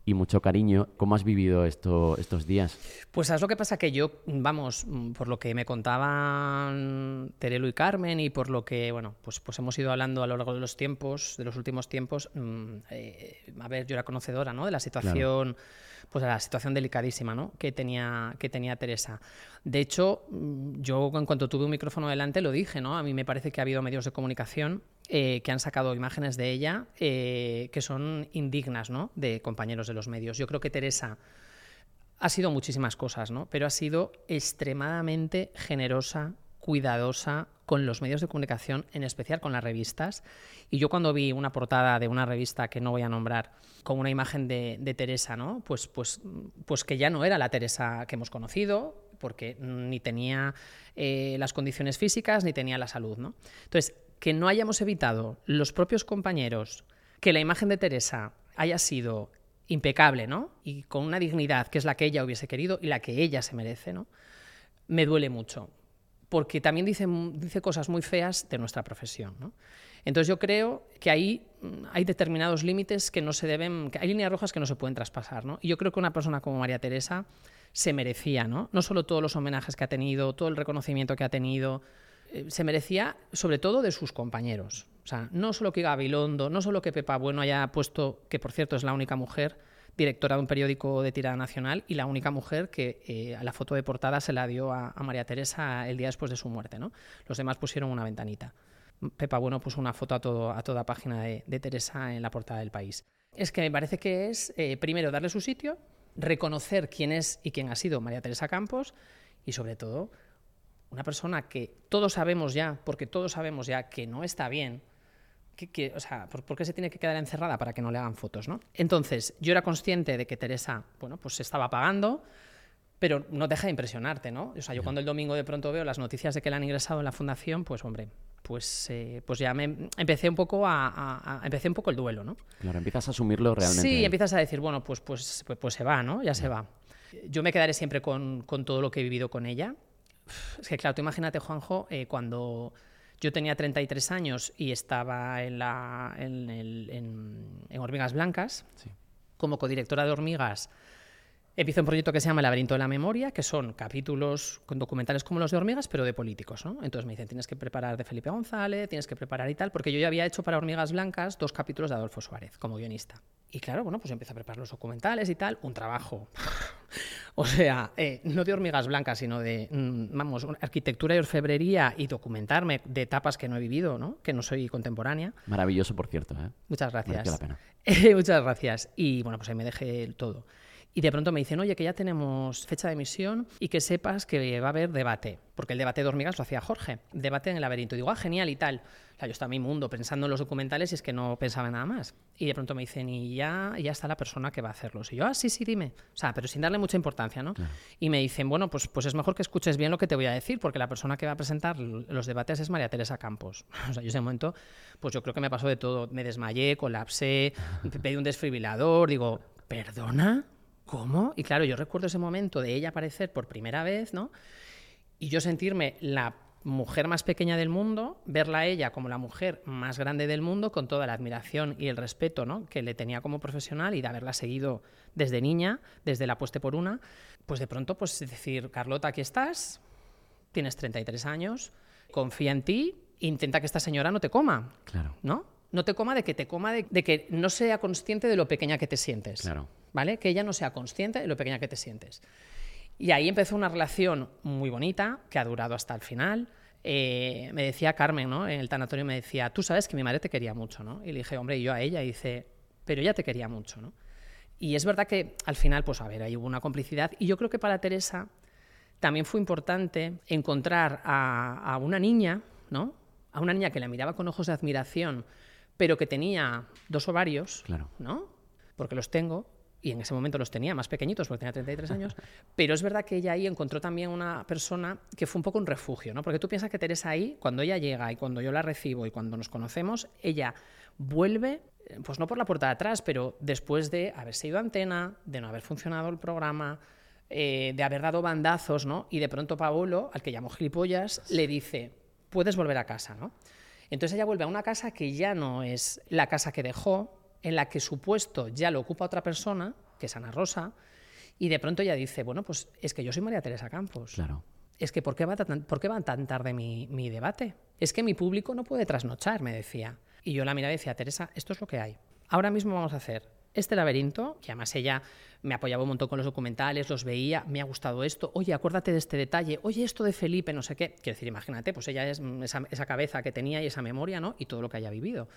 y mucho cariño. ¿Cómo has vivido esto, estos días? Pues sabes lo que pasa que yo, vamos, por lo que me contaban Terelo y Carmen y por lo que, bueno, pues, pues hemos ido hablando a lo largo de los tiempos, de los últimos tiempos, mm, eh, a ver, yo era conocedora, ¿no? De la situación pues a la situación delicadísima ¿no? que, tenía, que tenía Teresa. De hecho, mm, yo en cuanto tuve un micrófono delante lo dije, ¿no? A mí me parece que ha habido medios de comunicación eh, que han sacado imágenes de ella eh, que son indignas ¿no? de compañeros de los medios. Yo creo que Teresa ha sido muchísimas cosas, ¿no? pero ha sido extremadamente generosa, cuidadosa con los medios de comunicación, en especial con las revistas. Y yo cuando vi una portada de una revista que no voy a nombrar, con una imagen de, Teresa, ¿no? Pues, pues, pues que ya no era la Teresa que hemos conocido, porque ni tenía eh, las condiciones físicas ni tenía la salud. ¿no? Entonces, que no hayamos evitado los propios compañeros que la imagen de Teresa haya sido impecable, ¿no? Y con una dignidad que es la que ella hubiese querido y la que ella se merece, ¿no? Me duele mucho porque también dice, dice cosas muy feas de nuestra profesión. ¿no? Entonces yo creo que ahí mm, hay determinados límites que no se deben, que hay líneas rojas que no se pueden traspasar. ¿no? Y yo creo que una persona como María Teresa se merecía, ¿no? no solo todos los homenajes que ha tenido, todo el reconocimiento que ha tenido, eh, se merecía sobre todo de sus compañeros. O sea, no solo que Gabilondo, no solo que Pepa Bueno haya puesto, que por cierto es la única mujer directora de un periódico de tirada nacional y la única mujer que eh, a la foto de portada se la dio a, María Teresa el día después de su muerte. ¿no? Los demás pusieron una ventanita. Pepa Bueno puso una foto a, a toda página de, Teresa en la portada del país. Es que me parece que es, eh, primero, darle su sitio, reconocer quién es y quién ha sido María Teresa Campos y, sobre todo, una persona que todos sabemos ya, porque todos sabemos ya que no está bien, o sea, ¿por, qué se tiene que quedar encerrada para que no le hagan fotos, no? Entonces, yo era consciente de que Teresa, bueno, pues se estaba pagando, pero no deja de impresionarte, ¿no? O sea, yo cuando el domingo de pronto veo las noticias de que le han ingresado en la fundación, pues hombre, pues, eh, pues ya me empecé un poco a, empecé un poco el duelo, ¿no? Claro, empiezas a asumirlo realmente. Sí, empiezas a decir, bueno, pues, pues, pues, pues se va, ¿no? Ya se va. Yo me quedaré siempre con, con, todo lo que he vivido con ella. Es que claro, tú imagínate, Juanjo, eh, cuando yo tenía 33 años y estaba en, la, en, en, Hormigas Blancas como codirectora de Hormigas. Empiezo un proyecto que se llama laberinto de la memoria, que son capítulos con documentales como los de hormigas, pero de políticos. ¿no? Entonces me dicen, tienes que preparar de Felipe González, tienes que preparar y tal, porque yo ya había hecho para Hormigas Blancas dos capítulos de Adolfo Suárez como guionista. Y claro, bueno, pues empiezo a preparar los documentales y tal, un trabajo. o sea, eh, no de hormigas blancas, sino de, mm, vamos, arquitectura y orfebrería y documentarme de etapas que no he vivido, ¿no? Que no soy contemporánea. Maravilloso, por cierto. ¿eh? Muchas gracias. la pena. Muchas gracias. Y bueno, pues ahí me dejé todo. Y de pronto me dicen, oye, que ya tenemos fecha de emisión y que sepas que va a haber debate, porque el debate de hormigas lo hacía Jorge, debate en el laberinto. Y digo, ah, genial y tal. O sea, yo estaba en mi mundo pensando en los documentales y es que no pensaba en nada más. Y de pronto me dicen, y ya, ya está la persona que va a hacerlos. Y yo, ah, sí, sí, dime. O sea, pero sin darle mucha importancia, ¿no? Y me dicen, bueno, pues, pues es mejor que escuches bien lo que te voy a decir, porque la persona que va a presentar los debates es María Teresa Campos. O sea, yo ese momento, pues yo creo que me pasó de todo. Me desmayé, colapsé, pedí un desfibrilador, digo, ¿perdona? ¿Cómo? Y claro, yo recuerdo ese momento de ella aparecer por primera vez, ¿no? Y yo sentirme la mujer más pequeña del mundo, verla a ella como la mujer más grande del mundo, con toda la admiración y el respeto ¿no? que le tenía como profesional y de haberla seguido desde niña, desde la pueste por una, pues de pronto, pues decir, Carlota, aquí estás, tienes 33 años, confía en ti, intenta que esta señora no te coma, claro. ¿no? No te coma de que te coma de, de que no sea consciente de lo pequeña que te sientes. Claro. ¿Vale? Que ella no sea consciente de lo pequeña que te sientes. Y ahí empezó una relación muy bonita, que ha durado hasta el final. Eh, me decía Carmen, ¿no? En el tanatorio me decía, tú sabes que mi madre te quería mucho, ¿no? Y le dije, hombre, y yo a ella, y dice, pero ella te quería mucho, ¿no? Y es verdad que al final, pues a ver, ahí hubo una complicidad. Y yo creo que para Teresa también fue importante encontrar a, a una niña, ¿no? A una niña que la miraba con ojos de admiración, pero que tenía dos ovarios, claro. ¿no? Porque los tengo, y en ese momento los tenía más pequeñitos porque tenía 33 años, pero es verdad que ella ahí encontró también una persona que fue un poco un refugio, ¿no? Porque tú piensas que Teresa ahí, cuando ella llega y cuando yo la recibo y cuando nos conocemos, ella vuelve, pues no por la puerta de atrás, pero después de haberse ido a antena, de no haber funcionado el programa, eh, de haber dado bandazos, ¿no? Y de pronto Paolo, al que llamó gilipollas, le dice, puedes volver a casa, ¿no? Entonces ella vuelve a una casa que ya no es la casa que dejó, en la que su puesto ya lo ocupa otra persona, que es Ana Rosa, y de pronto ella dice, bueno, pues es que yo soy María Teresa Campos. Claro. Es que ¿por qué va tan, ¿por qué va tan tarde mi, mi debate? Es que mi público no puede trasnochar, me decía. Y yo la miraba y decía, Teresa, esto es lo que hay. Ahora mismo vamos a hacer este laberinto, que además ella me apoyaba un montón con los documentales, los veía, me ha gustado esto, oye, acuérdate de este detalle, oye, esto de Felipe, no sé qué. Quiero decir, imagínate, pues ella es esa, esa cabeza que tenía y esa memoria, ¿no? Y todo lo que haya vivido.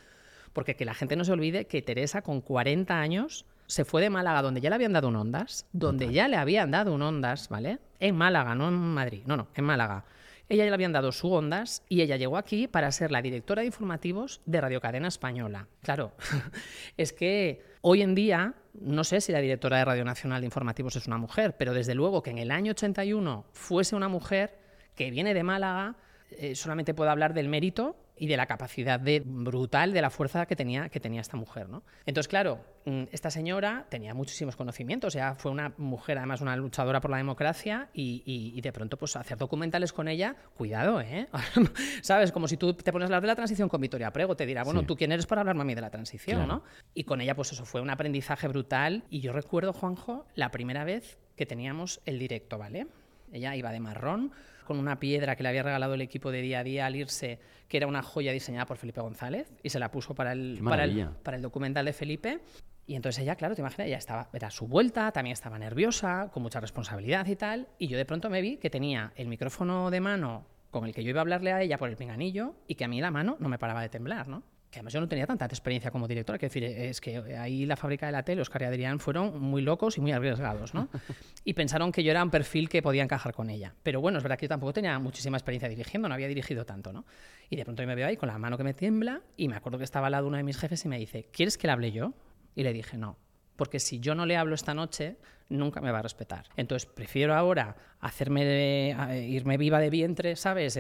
Porque que la gente no se olvide que Teresa, con 40 años, se fue de Málaga, donde ya le habían dado un Ondas, donde ya le habían dado un Ondas, ¿vale? En Málaga, no en Madrid, no, no, en Málaga. Ella ya le habían dado su Ondas y ella llegó aquí para ser la directora de informativos de Radio Cadena Española. Claro, es que hoy en día, no sé si la directora de Radio Nacional de Informativos es una mujer, pero desde luego que en el año 81 fuese una mujer que viene de Málaga, eh, solamente puedo hablar del mérito y de la capacidad de, brutal de la fuerza que tenía, que tenía esta mujer. ¿no? Entonces, claro, mm, esta señora tenía muchísimos conocimientos, sea, fue una mujer, además, una luchadora por la democracia y, de pronto, pues hacer documentales con ella, cuidado, ¿eh? ¿Sabes? Como si tú te pones a hablar de la transición con Victoria Prego, te dirá, bueno, ¿tú quién eres para hablarme a mí de la transición, no? Y con ella, pues eso fue un aprendizaje brutal. Y yo recuerdo, Juanjo, la primera vez que teníamos el directo, ¿vale? Ella iba de marrón, con una piedra que le había regalado el equipo de día a día al irse, que era una joya diseñada por Felipe González, y se la puso para el, para el, para el documental de Felipe. Y entonces ella, claro, te imaginas, ella estaba, era su vuelta, también estaba nerviosa, con mucha responsabilidad y tal. Y yo de pronto me vi que tenía el micrófono de mano con el que yo iba a hablarle a ella por el pinganillo y que a mí la mano no me paraba de temblar, ¿no? Que además yo no tenía tanta experiencia como directora, que decir, es que ahí la fábrica de la tele, Oscar y Adrián, fueron muy locos y muy arriesgados, ¿no? Y pensaron que yo era un perfil que podía encajar con ella. Pero bueno, es verdad que yo tampoco tenía muchísima experiencia dirigiendo, no había dirigido tanto, ¿no? Y de pronto me veo ahí con la mano que me tiembla y me acuerdo que estaba al lado de uno de mis jefes y me dice, ¿quieres que le hable yo? Y le dije, no, porque si yo no le hablo esta noche, nunca me va a respetar. Entonces prefiero ahora hacerme irme viva de vientre, ¿sabes?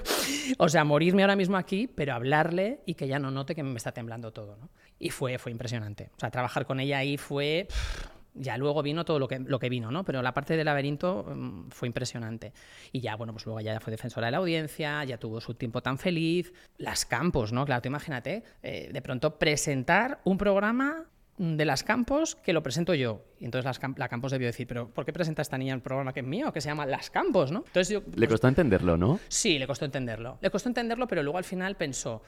o sea, morirme ahora mismo aquí, pero hablarle y que ya no note que me está temblando todo, ¿no? Y fue, fue impresionante. O sea, trabajar con ella ahí fue... ya luego vino todo lo que, lo que vino, ¿no? Pero la parte del laberinto mm, fue impresionante. Y ya, bueno, pues luego ya fue defensora de la audiencia, ya tuvo su tiempo tan feliz. Las campos, ¿no? Claro, tú imagínate, eh, de pronto presentar un programa de las Campos que lo presento yo. Y entonces las, la Campos debió decir, pero ¿por qué presenta esta niña el programa que es mío, que se llama Las Campos, ¿no? Entonces yo, le costó entenderlo, ¿no? Sí, le costó entenderlo. Le costó entenderlo, pero luego al final pensó,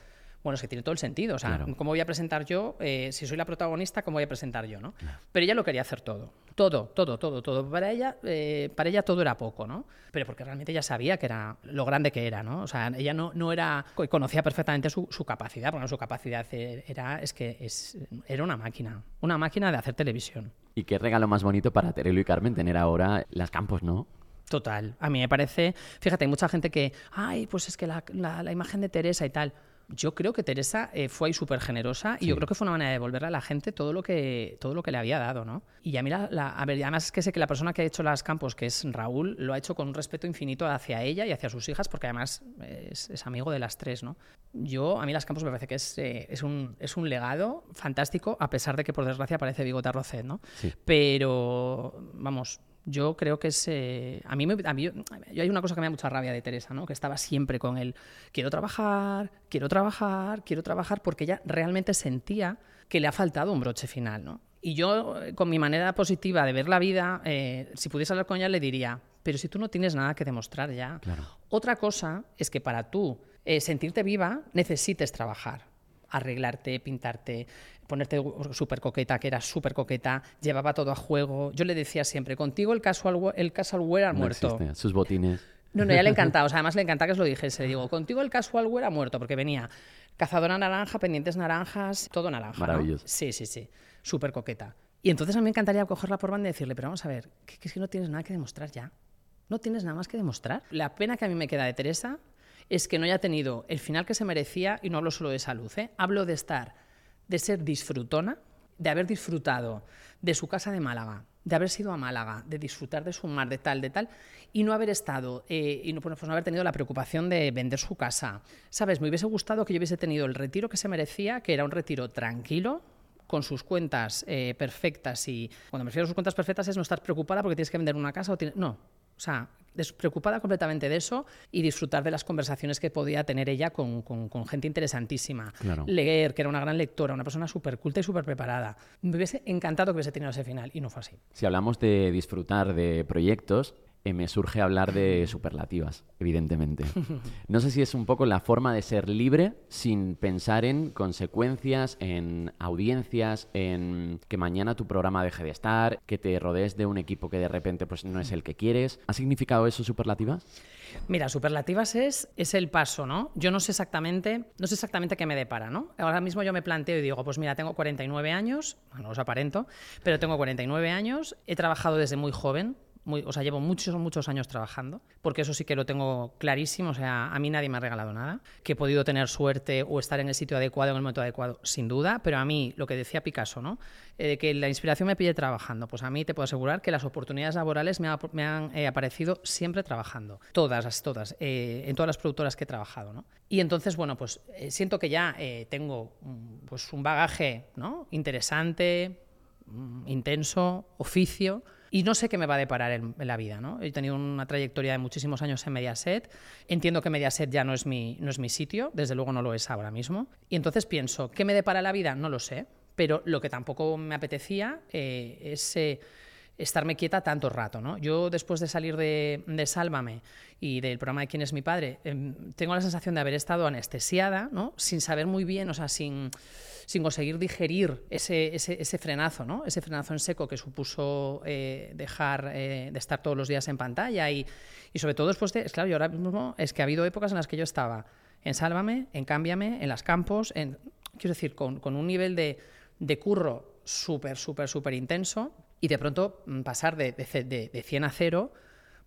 bueno, es que tiene todo el sentido. O sea, ¿cómo voy a presentar yo? Eh, si soy la protagonista, ¿cómo voy a presentar yo? ¿no? Pero ella lo quería hacer todo. Todo, todo, todo, todo. Para ella, eh, para ella todo era poco, ¿no? Pero porque realmente ella sabía que era lo grande que era, ¿no? O sea, ella no, no era. conocía perfectamente su, capacidad, porque su capacidad era, es que es, era una máquina. Una máquina de hacer televisión. Y qué regalo más bonito para Terelo y Carmen tener ahora las campos, ¿no? Total. A mí me parece. Fíjate, hay mucha gente que. Ay, pues es que la, la imagen de Teresa y tal yo creo que Teresa eh, fue ahí súper generosa y yo creo que fue una manera de devolverle a la gente todo lo que, todo lo que le había dado, ¿no? Y a mí, la, a ver, además es que sé que la persona que ha hecho las campos, que es Raúl, lo ha hecho con un respeto infinito hacia ella y hacia sus hijas, porque además es, amigo de las tres, ¿no? Yo, a mí las campos me parece que es, eh, es, un, es un legado fantástico, a pesar de que por desgracia aparece Bigota Rocet, ¿no? Pero, vamos, yo creo que es. Eh, a, mí me, a mí hay una cosa que me da mucha rabia de Teresa, ¿no? Que estaba siempre con él. Quiero trabajar, quiero trabajar, quiero trabajar, porque ella realmente sentía que le ha faltado un broche final, ¿no? Y yo, con mi manera positiva de ver la vida, eh, si pudiese hablar con ella, le diría: Pero si tú no tienes nada que demostrar ya. Otra cosa es que para tú eh, sentirte viva necesites trabajar arreglarte, pintarte, ponerte súper coqueta, que era súper coqueta, llevaba todo a juego. Yo le decía siempre, contigo el casual, el casual wear ha muerto. sus botines. No, no, ya le encantaba. O sea, además le encantaba que os lo dijese. Digo, contigo el casual wear ha muerto, porque venía cazadora naranja, pendientes naranjas, todo naranja. Maravilloso. Sí, sí, sí. Súper coqueta. Y entonces a mí me encantaría cogerla por banda y decirle, pero vamos a ver, que, que es que no tienes nada que demostrar ya. No tienes nada más que demostrar. La pena que a mí me queda de Teresa es que no haya tenido el final que se merecía, y no hablo solo de salud, ¿eh? hablo de estar, de ser disfrutona de haber disfrutado de su casa de Málaga, de haber sido a Málaga, de disfrutar de su mar, de tal, de tal, y no haber estado, eh, y no, pues, no haber tenido la preocupación de vender su casa. ¿Sabes? Me hubiese gustado que yo hubiese tenido el retiro que se merecía, que era un retiro tranquilo, con sus cuentas eh, perfectas y cuando me refiero a sus cuentas perfectas es no estar preocupada porque tienes que vender una casa o tienes... No, o sea, despreocupada completamente de eso y disfrutar de las conversaciones que podía tener ella con, gente interesantísima. Leer, que era una gran lectora, una persona súper culta y súper preparada. Me hubiese encantado que hubiese tenido ese final y no fue así. Si hablamos de disfrutar de proyectos, eh, me surge hablar de superlativas, evidentemente. No sé si es un poco la forma de ser libre sin pensar en consecuencias, en audiencias, en que mañana tu programa deje de estar, que te rodees de un equipo que de repente pues, no es el que quieres. ¿Ha significado eso superlativas? Mira, superlativas es, es el paso, ¿no? Yo no sé exactamente, no sé exactamente qué me depara, ¿no? Ahora mismo yo me planteo y digo, pues mira, tengo 49 años, no os aparento, pero tengo 49 años, he trabajado desde muy joven, o sea, llevo muchos, muchos años trabajando, porque eso sí que lo tengo clarísimo, o sea, a mí nadie me ha regalado nada, que he podido tener suerte o estar en el sitio adecuado, en el momento adecuado, sin duda, pero a mí, lo que decía Picasso, ¿no? Eh, que la inspiración me pide trabajando, pues a mí te puedo asegurar que las oportunidades laborales me, han eh, aparecido siempre trabajando, todas, todas, eh, en todas las productoras que he trabajado, ¿no? Y entonces, bueno, pues siento que ya tengo mm, pues, un bagaje, ¿no? Interesante, mm, intenso, oficio, y no sé qué me va a deparar en, la vida. ¿no? He tenido una trayectoria de muchísimos años en Mediaset. Entiendo que Mediaset ya no es, mi, no es mi sitio, desde luego no lo es ahora mismo. Y entonces pienso, ¿qué me depara la vida? No lo sé. Pero lo que tampoco me apetecía eh, es eh, estarme quieta tanto rato. ¿no? Yo después de salir de, de Sálvame y del programa de Quién es mi padre, em, tengo la sensación de haber estado anestesiada, ¿no? sin saber muy bien, o sea, sin sin conseguir digerir ese, ese, frenazo, ¿no? ese frenazo en seco que supuso eh, dejar de estar todos los días en pantalla y, y sobre todo después de, es claro, yo ahora mismo es que ha habido épocas en las que yo estaba en Sálvame, en Cámbiame, en las campos, en, quiero decir, con, con un nivel de, de curro súper, súper, súper intenso y de pronto mm, pasar de, de, de 100 a 0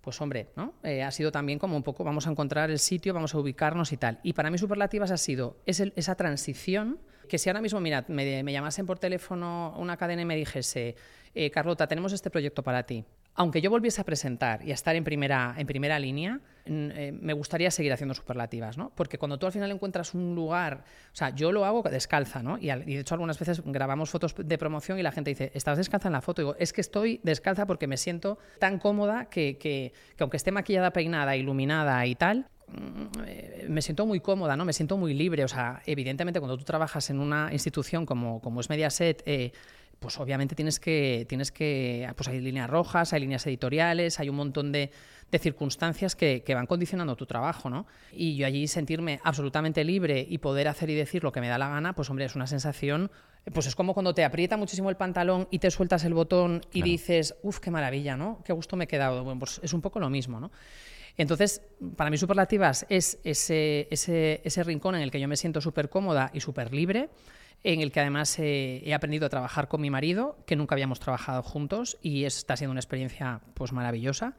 pues hombre, ¿no? Eh, ha sido también como un poco, vamos a encontrar el sitio, vamos a ubicarnos y tal. Y para mí Superlativas ha sido esa transición que si ahora mismo, mira, me, me llamasen por teléfono una cadena y me dijese, eh, Carlota, tenemos este proyecto para ti. Aunque yo volviese a presentar y a estar en primera, en primera línea, eh, me gustaría seguir haciendo superlativas, ¿no? Porque cuando tú al final encuentras un lugar, o sea, yo lo hago descalza, ¿no? Y, de hecho algunas veces grabamos fotos de promoción y la gente dice, ¿estás descalza en la foto? Y digo, es que estoy descalza porque me siento tan cómoda que, que, que aunque esté maquillada, peinada, iluminada y tal, mm, me siento muy cómoda, ¿no? Me siento muy libre. O sea, evidentemente cuando tú trabajas en una institución como, como es Mediaset, eh, pues obviamente tienes que, tienes que, pues hay líneas rojas, hay líneas editoriales, hay un montón de, circunstancias que, van condicionando tu trabajo, ¿no? Y yo allí sentirme absolutamente libre y poder hacer y decir lo que me da la gana, pues hombre, es una sensación, pues es como cuando te aprieta muchísimo el pantalón y te sueltas el botón y dices, uff, qué maravilla, ¿no? Qué gusto me he quedado. Bueno, pues es un poco lo mismo, ¿no? Entonces, para mí Superlativas es ese, ese, ese rincón en el que yo me siento súper cómoda y súper libre, en el que además eh, he aprendido a trabajar con mi marido, que nunca habíamos trabajado juntos y está siendo una experiencia pues maravillosa.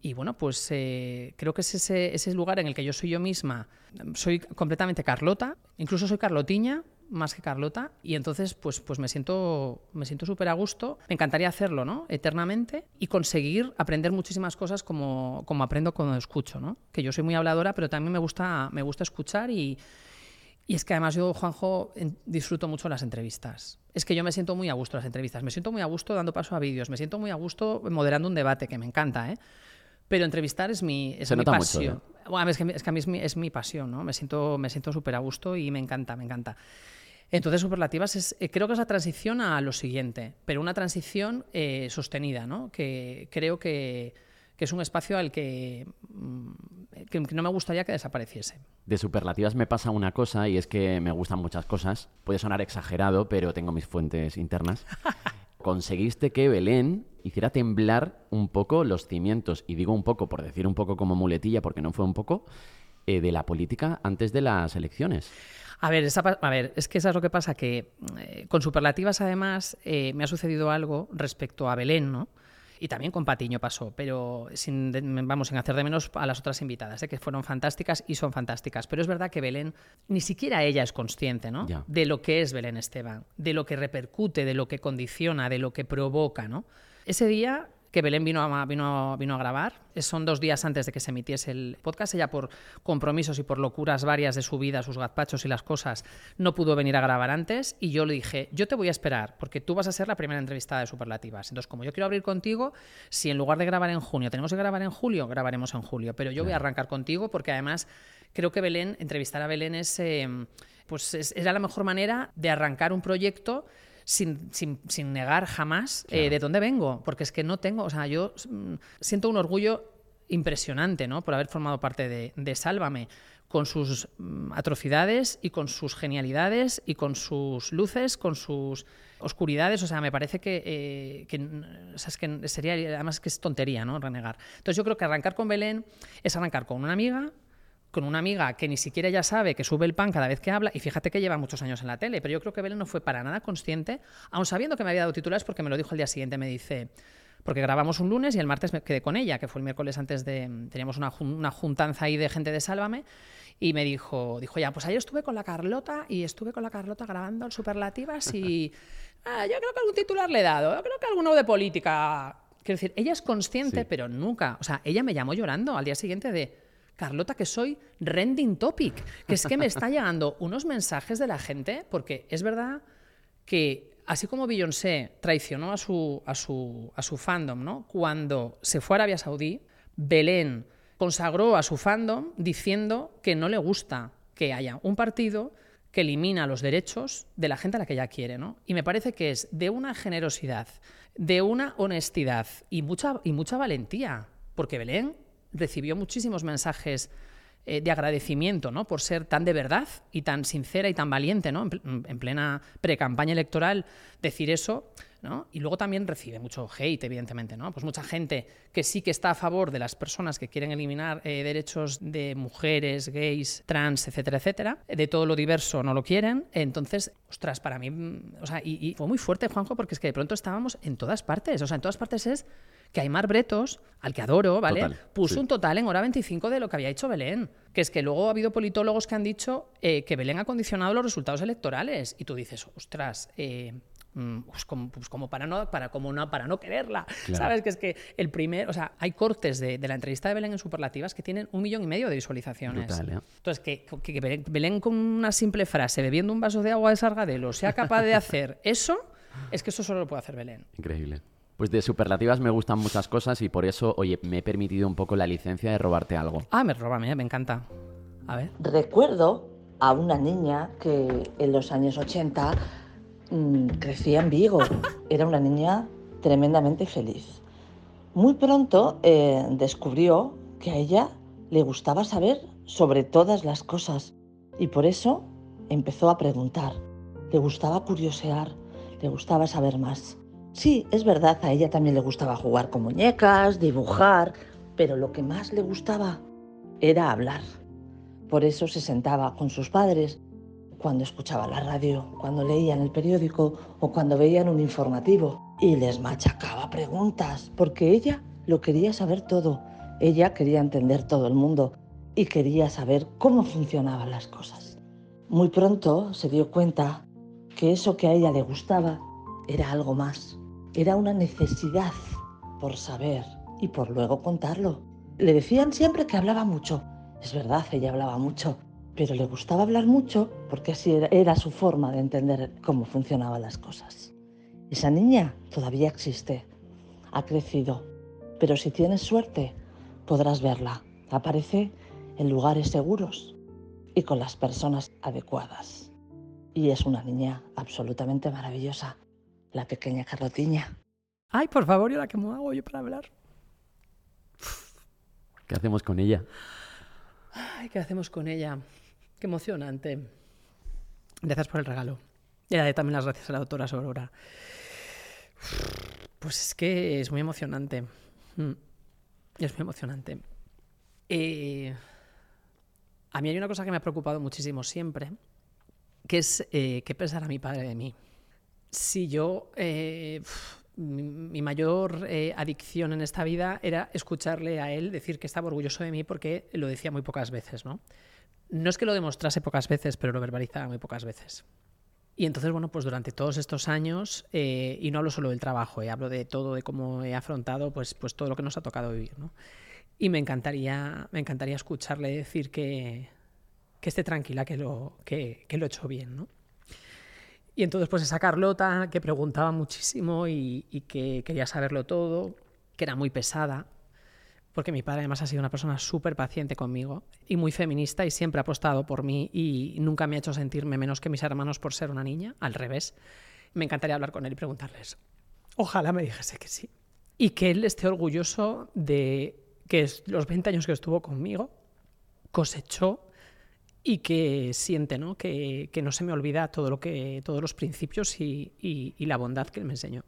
Y bueno, pues eh, creo que es ese, ese lugar en el que yo soy yo misma. Soy completamente Carlota, incluso soy Carlotiña, más que Carlota y entonces pues, pues me siento me siento súper a gusto me encantaría hacerlo ¿no? eternamente y conseguir aprender muchísimas cosas como, como aprendo cuando escucho ¿no? que yo soy muy habladora pero también me gusta me gusta escuchar y, y es que además yo, Juanjo, disfruto mucho las entrevistas. Es que yo me siento muy a gusto en las entrevistas. Me siento muy a gusto dando paso a vídeos. Me siento muy a gusto moderando un debate, que me encanta, ¿eh? Pero entrevistar es mi, es mi pasión. bueno, es, que, es, que, a mí es mi, es mi pasión, ¿no? Me siento me siento súper a gusto y me encanta, me encanta. Entonces, Superlativas es, eh, creo que es la transición a lo siguiente, pero una transición eh, sostenida, ¿no? Que creo que que es un espacio al que, mm, que, no me gustaría que desapareciese. De superlativas me pasa una cosa y es que me gustan muchas cosas. Puede sonar exagerado, pero tengo mis fuentes internas. Conseguiste que Belén hiciera temblar un poco los cimientos, y digo un poco por decir un poco como muletilla, porque no fue un poco, eh, de la política antes de las elecciones. A ver, a ver, es que eso es lo que pasa, que eh, con superlativas además eh, me ha sucedido algo respecto a Belén, ¿no? Y también con Patiño pasó, pero sin, vamos, sin hacer de menos a las otras invitadas, ¿eh? que fueron fantásticas y son fantásticas. Pero es verdad que Belén, ni siquiera ella es consciente ¿no? de lo que es Belén Esteban, de lo que repercute, de lo que condiciona, de lo que provoca. ¿no? Ese día que Belén vino a, vino, vino a grabar. Son dos días antes de que se emitiese el podcast. Ella, por compromisos y por locuras varias de su vida, sus gazpachos y las cosas, no pudo venir a grabar antes. Y yo le dije, yo te voy a esperar, porque tú vas a ser la primera entrevistada de Superlativas. Entonces, como yo quiero abrir contigo, si en lugar de grabar en junio tenemos que grabar en julio, grabaremos en julio. Pero yo voy a arrancar contigo porque además creo que Belén, entrevistar a Belén es, eh, pues era la mejor manera de arrancar un proyecto sin, sin, negar jamás eh, de dónde vengo, porque es que no tengo, o sea, yo mm, siento un orgullo impresionante, ¿no? Por haber formado parte de, de Sálvame, con sus mm, atrocidades y con sus genialidades y con sus luces, con sus oscuridades, o sea, me parece que, eh, que, o sea, es que sería, además que es tontería, ¿no? Renegar. Entonces yo creo que arrancar con Belén es arrancar con una amiga, con una amiga que ni siquiera ya sabe que sube el pan cada vez que habla, y fíjate que lleva muchos años en la tele, pero yo creo que Belén no fue para nada consciente, aun sabiendo que me había dado titulares porque me lo dijo el día siguiente, me dice, porque grabamos un lunes y el martes me quedé con ella, que fue el miércoles antes de, teníamos una, una juntanza ahí de gente de Sálvame, y me dijo, dijo ya, pues ayer estuve con la Carlota y estuve con la Carlota grabando el Superlativas y ah, yo creo que algún titular le he dado, yo creo que alguno de política. Quiero decir, ella es consciente, pero nunca, o sea, ella me llamó llorando al día siguiente de, Carlota, que soy rending topic, que es que me está llegando unos mensajes de la gente, porque es verdad que así como Beyoncé traicionó a su, a su, a su fandom, ¿no? Cuando se fue a Arabia Saudí, Belén consagró a su fandom diciendo que no le gusta que haya un partido que elimina los derechos de la gente a la que ella quiere, ¿no? Y me parece que es de una generosidad, de una honestidad y mucha, y mucha valentía, porque Belén recibió muchísimos mensajes eh, de agradecimiento ¿no? por ser tan de verdad y tan sincera y tan valiente ¿no? en, plena pre-campaña electoral decir eso. ¿No? Y luego también recibe mucho hate, evidentemente. ¿no? Pues mucha gente que sí que está a favor de las personas que quieren eliminar eh, derechos de mujeres, gays, trans, etcétera, etcétera. De todo lo diverso no lo quieren. Entonces, ostras, para mí. Mm, o sea, y, y fue muy fuerte, Juanjo, porque es que de pronto estábamos en todas partes. O sea, en todas partes es que Aymar Bretos, al que adoro, ¿vale? Puso un total en hora 25 de lo que había hecho Belén. Que es que luego ha habido politólogos que han dicho eh, que Belén ha condicionado los resultados electorales. Y tú dices, ostras, eh, mm, pues, pues como, para no para como no para no quererla sabes que es que el primer o sea hay cortes de, la entrevista de Belén en superlativas que tienen un millón y medio de visualizaciones ¿eh? entonces que, que, Belén con una simple frase bebiendo un vaso de agua de sargadelo sea capaz de hacer eso es que eso solo lo puede hacer Belén increíble pues de superlativas me gustan muchas cosas y por eso, oye, me he permitido un poco la licencia de robarte algo. Ah, me roba, me encanta. A ver. Recuerdo a una niña que en los años 80 mm, crecía en Vigo. Era una niña tremendamente feliz. Muy pronto eh, descubrió que a ella le gustaba saber sobre todas las cosas y por eso empezó a preguntar. Le gustaba curiosear, le gustaba saber más. Sí, es verdad, a ella también le gustaba jugar con muñecas, dibujar, pero lo que más le gustaba era hablar. Por eso se sentaba con sus padres cuando escuchaba la radio, cuando leían el periódico o cuando veían un informativo y les machacaba preguntas, porque ella lo quería saber todo. Ella quería entender todo el mundo y quería saber cómo funcionaban las cosas. Muy pronto se dio cuenta que eso que a ella le gustaba era algo más, era una necesidad por saber y por luego contarlo. Le decían siempre que hablaba mucho. Es verdad, ella hablaba mucho, pero le gustaba hablar mucho porque así era, su forma de entender cómo funcionaban las cosas. Esa niña todavía existe, ha crecido, pero si tienes suerte podrás verla. Aparece en lugares seguros y con las personas adecuadas. Y es una niña absolutamente maravillosa la pequeña Carlotiña. Ay, por favor, ¿y ahora qué me hago yo para hablar? ¿Qué hacemos con ella? Ay, ¿qué hacemos con ella? Qué emocionante. Gracias por el regalo. Y también las gracias a la doctora Sorora. Pues es que es muy emocionante. Mm. Es muy emocionante. Eh, a mí hay una cosa que me ha preocupado muchísimo siempre, que es eh, qué pensará mi padre de mí si yo eh, mi, mayor eh, adicción en esta vida era escucharle a él decir que estaba orgulloso de mí porque lo decía muy pocas veces, ¿no? No es que lo demostrase pocas veces, pero lo verbalizaba muy pocas veces. Y entonces, bueno, pues durante todos estos años, eh, y no hablo solo del trabajo, eh, hablo de todo, de cómo he afrontado pues, pues todo lo que nos ha tocado vivir, ¿no? Y me encantaría, me encantaría escucharle decir que, que esté tranquila, que lo, que, que lo he hecho bien, ¿no? Y entonces, pues esa Carlota que preguntaba muchísimo y, que quería saberlo todo, que era muy pesada, porque mi padre además ha sido una persona súper paciente conmigo y muy feminista y siempre ha apostado por mí y nunca me ha hecho sentirme menos que mis hermanos por ser una niña, al revés. Me encantaría hablar con él y preguntarle eso. Ojalá me dijese que sí. Y que él esté orgulloso de que los 20 años que estuvo conmigo cosechó y que siente ¿no? Que, que, no se me olvida todo lo que, todos los principios y, y, la bondad que él me enseñó.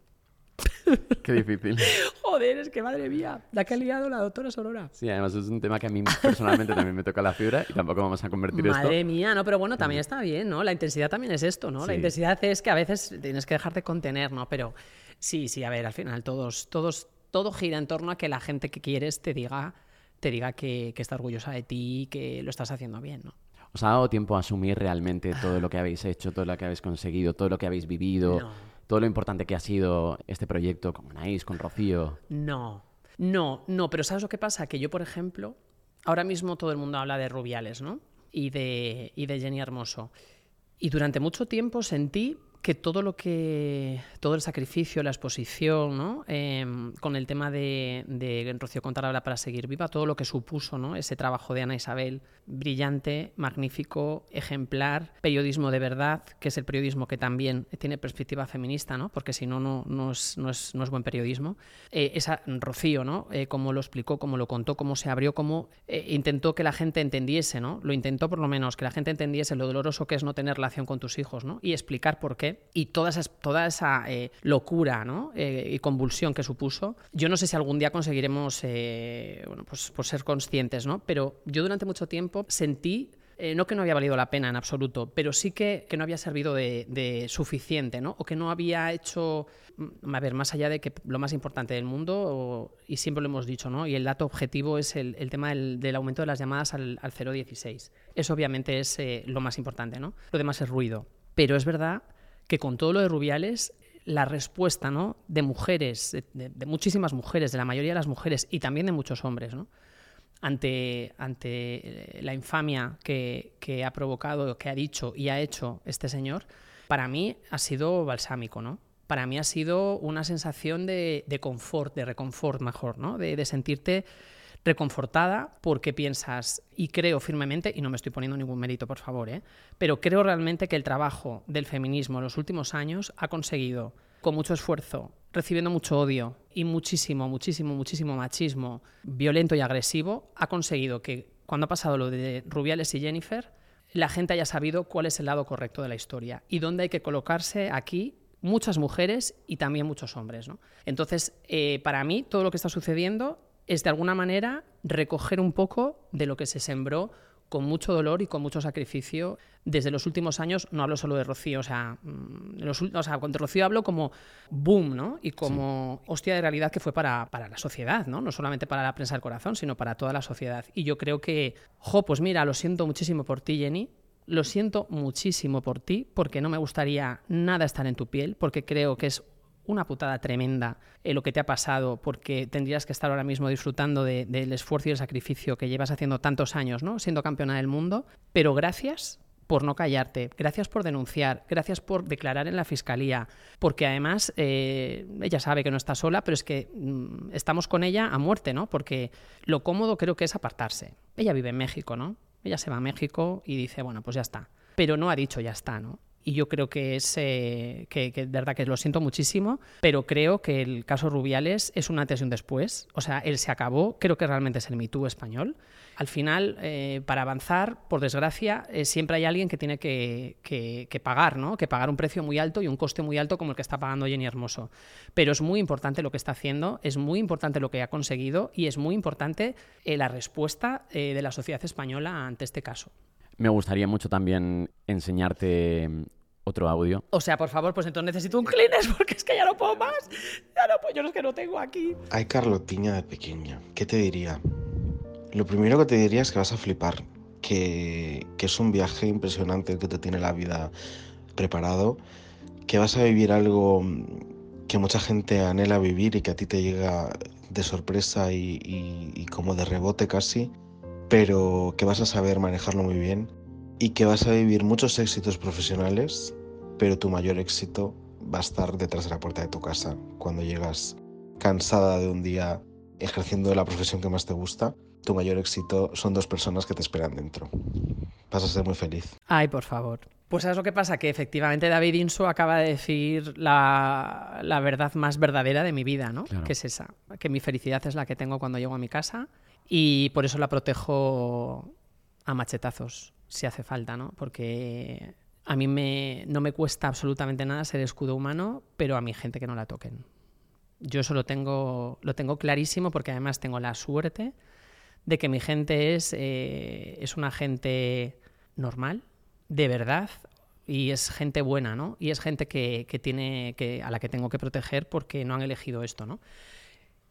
Qué difícil. Joder, es que madre mía, la que ha liado la doctora Sorora. Sí, además es un tema que a mí personalmente también me toca la fibra y tampoco vamos a convertir esto. Madre mía, no, pero bueno, también está bien, ¿no? La intensidad también es esto, ¿no? La intensidad es que a veces tienes que dejarte contener, ¿no? Pero sí, sí, a ver, al final todos, todos, todo gira en torno a que la gente que quieres te diga, te diga que, que está orgullosa de ti y que lo estás haciendo bien, ¿no? ¿Os ha dado tiempo a asumir realmente todo lo que habéis hecho, todo lo que habéis conseguido, todo lo que habéis vivido, todo lo importante que ha sido este proyecto con Anaís, con Rocío? No, no, no, pero ¿sabes lo que pasa? Que yo, por ejemplo, ahora mismo todo el mundo habla de Rubiales, ¿no? Y de, y de Jenny Hermoso. Y durante mucho tiempo sentí que todo lo que todo el sacrificio, la exposición, ¿no? Em, con el tema de, de Rocío Contarabla para seguir viva, todo lo que supuso, ¿no? Ese trabajo de Ana Isabel, brillante, magnífico, ejemplar, periodismo de verdad, que es el periodismo que también tiene perspectiva feminista, ¿no? Porque si no, no, no, es, no, es, no es buen periodismo. Eh, esa Rocío, ¿no? Eh, cómo lo explicó, cómo lo contó, cómo se abrió, cómo eh, intentó que la gente entendiese, ¿no? Lo intentó por lo menos, que la gente entendiese lo doloroso que es no tener relación con tus hijos, ¿no? Y explicar por qué y toda esa, toda esa eh, locura eh, y convulsión que supuso, yo no sé si algún día conseguiremos eh, bueno, pues, pues, ser conscientes, ¿no? pero yo durante mucho tiempo sentí no que no había valido la pena en absoluto, pero sí que, que no había servido de, suficiente, ¿no? O que no había hecho, mm, a ver, más allá de que lo más importante del mundo, y siempre lo hemos dicho, ¿no? Y el dato objetivo es el, el tema del, del, aumento de las llamadas al, al 016. Eso obviamente es lo más importante, ¿no? Lo demás es ruido. Pero es verdad que con todo lo de Rubiales, la respuesta ¿no? de mujeres, de, muchísimas mujeres, de la mayoría de las mujeres y también de muchos hombres, ¿no? ante, ante eh, la infamia que, que, ha provocado, que ha dicho y ha hecho este señor, para mí ha sido balsámico, ¿no? Para mí ha sido una sensación de, de confort, de reconfort mejor, ¿no? De, de sentirte reconfortada porque piensas, y creo firmemente, y no me estoy poniendo ningún mérito, por favor, ¿eh? pero creo realmente que el trabajo del feminismo en los últimos años ha conseguido, con mucho esfuerzo, recibiendo mucho odio y muchísimo, muchísimo, muchísimo machismo violento y agresivo, ha conseguido que cuando ha pasado lo de Rubiales y Jennifer, la gente haya sabido cuál es el lado correcto de la historia y dónde hay que colocarse aquí muchas mujeres y también muchos hombres. ¿no? Entonces, eh, para mí, todo lo que está sucediendo es de alguna manera recoger un poco de lo que se sembró con mucho dolor y con mucho sacrificio desde los últimos años, no hablo solo de Rocío, o sea, mm, los, o sea cuando Rocío hablo como boom, ¿no? Y como hostia de realidad que fue para, para, la sociedad, ¿no? No solamente para la prensa del corazón, sino para toda la sociedad. Y yo creo que, jo, pues mira, lo siento muchísimo por ti, Jenny, lo siento muchísimo por ti, porque no me gustaría nada estar en tu piel, porque creo que es una putada tremenda lo que te ha pasado, porque tendrías que estar ahora mismo disfrutando del esfuerzo y el sacrificio que llevas haciendo tantos años, ¿no? Siendo campeona del mundo. Pero gracias por no callarte, gracias por denunciar, gracias por declarar en la fiscalía, porque además eh, ella sabe que no está sola, pero es que mm, estamos con ella a muerte, ¿no? Porque lo cómodo creo que es apartarse. Ella vive en México, ¿no? Ella se va a México y dice, bueno, pues ya está. Pero no ha dicho ya está, ¿no? Y yo creo que es eh, que, de verdad que lo siento muchísimo, pero creo que el caso Rubiales es un antes y un después. O sea, él se acabó, creo que realmente es el MeToo español. Al final, eh, para avanzar, por desgracia, eh, siempre hay alguien que tiene que, que, pagar, ¿no? Que pagar un precio muy alto y un coste muy alto como el que está pagando Jenny Hermoso. Pero es muy importante lo que está haciendo, es muy importante lo que ha conseguido y es muy importante la respuesta de la sociedad española ante este caso. Me gustaría mucho también enseñarte otro audio. O sea, por favor, pues entonces necesito un Kleenex porque es que ya no puedo más. Ya no puedo, yo es que no tengo aquí. Ay, Carlotiña de pequeña, ¿qué te diría? Lo primero que te diría es que vas a flipar, que, que es un viaje impresionante que te tiene la vida preparado, que vas a vivir algo que mucha gente anhela vivir y que a ti te llega de sorpresa y, y- y como de rebote casi, pero que vas a saber manejarlo muy bien y que vas a vivir muchos éxitos profesionales, pero tu mayor éxito va a estar detrás de la puerta de tu casa cuando llegas cansada de un día ejerciendo la profesión que más te gusta. Tu mayor éxito son dos personas que te esperan dentro. Vas a ser muy feliz. Ay, por favor. Pues ¿sabes lo que pasa? Que efectivamente David Inso acaba de decir la, la verdad más verdadera de mi vida, ¿no? Claro. Que es esa, que mi felicidad es la que tengo cuando llego a mi casa y por eso la protejo a machetazos, si hace falta, ¿no? Porque a mí me, no me cuesta absolutamente nada ser escudo humano, pero a mi gente que no la toquen. Yo eso lo tengo, lo tengo clarísimo porque además tengo la suerte de que mi gente es, eh, es una gente normal, de verdad, y es gente buena, ¿no? Y es gente que, que tiene que, a la que tengo que proteger porque no han elegido esto, ¿no?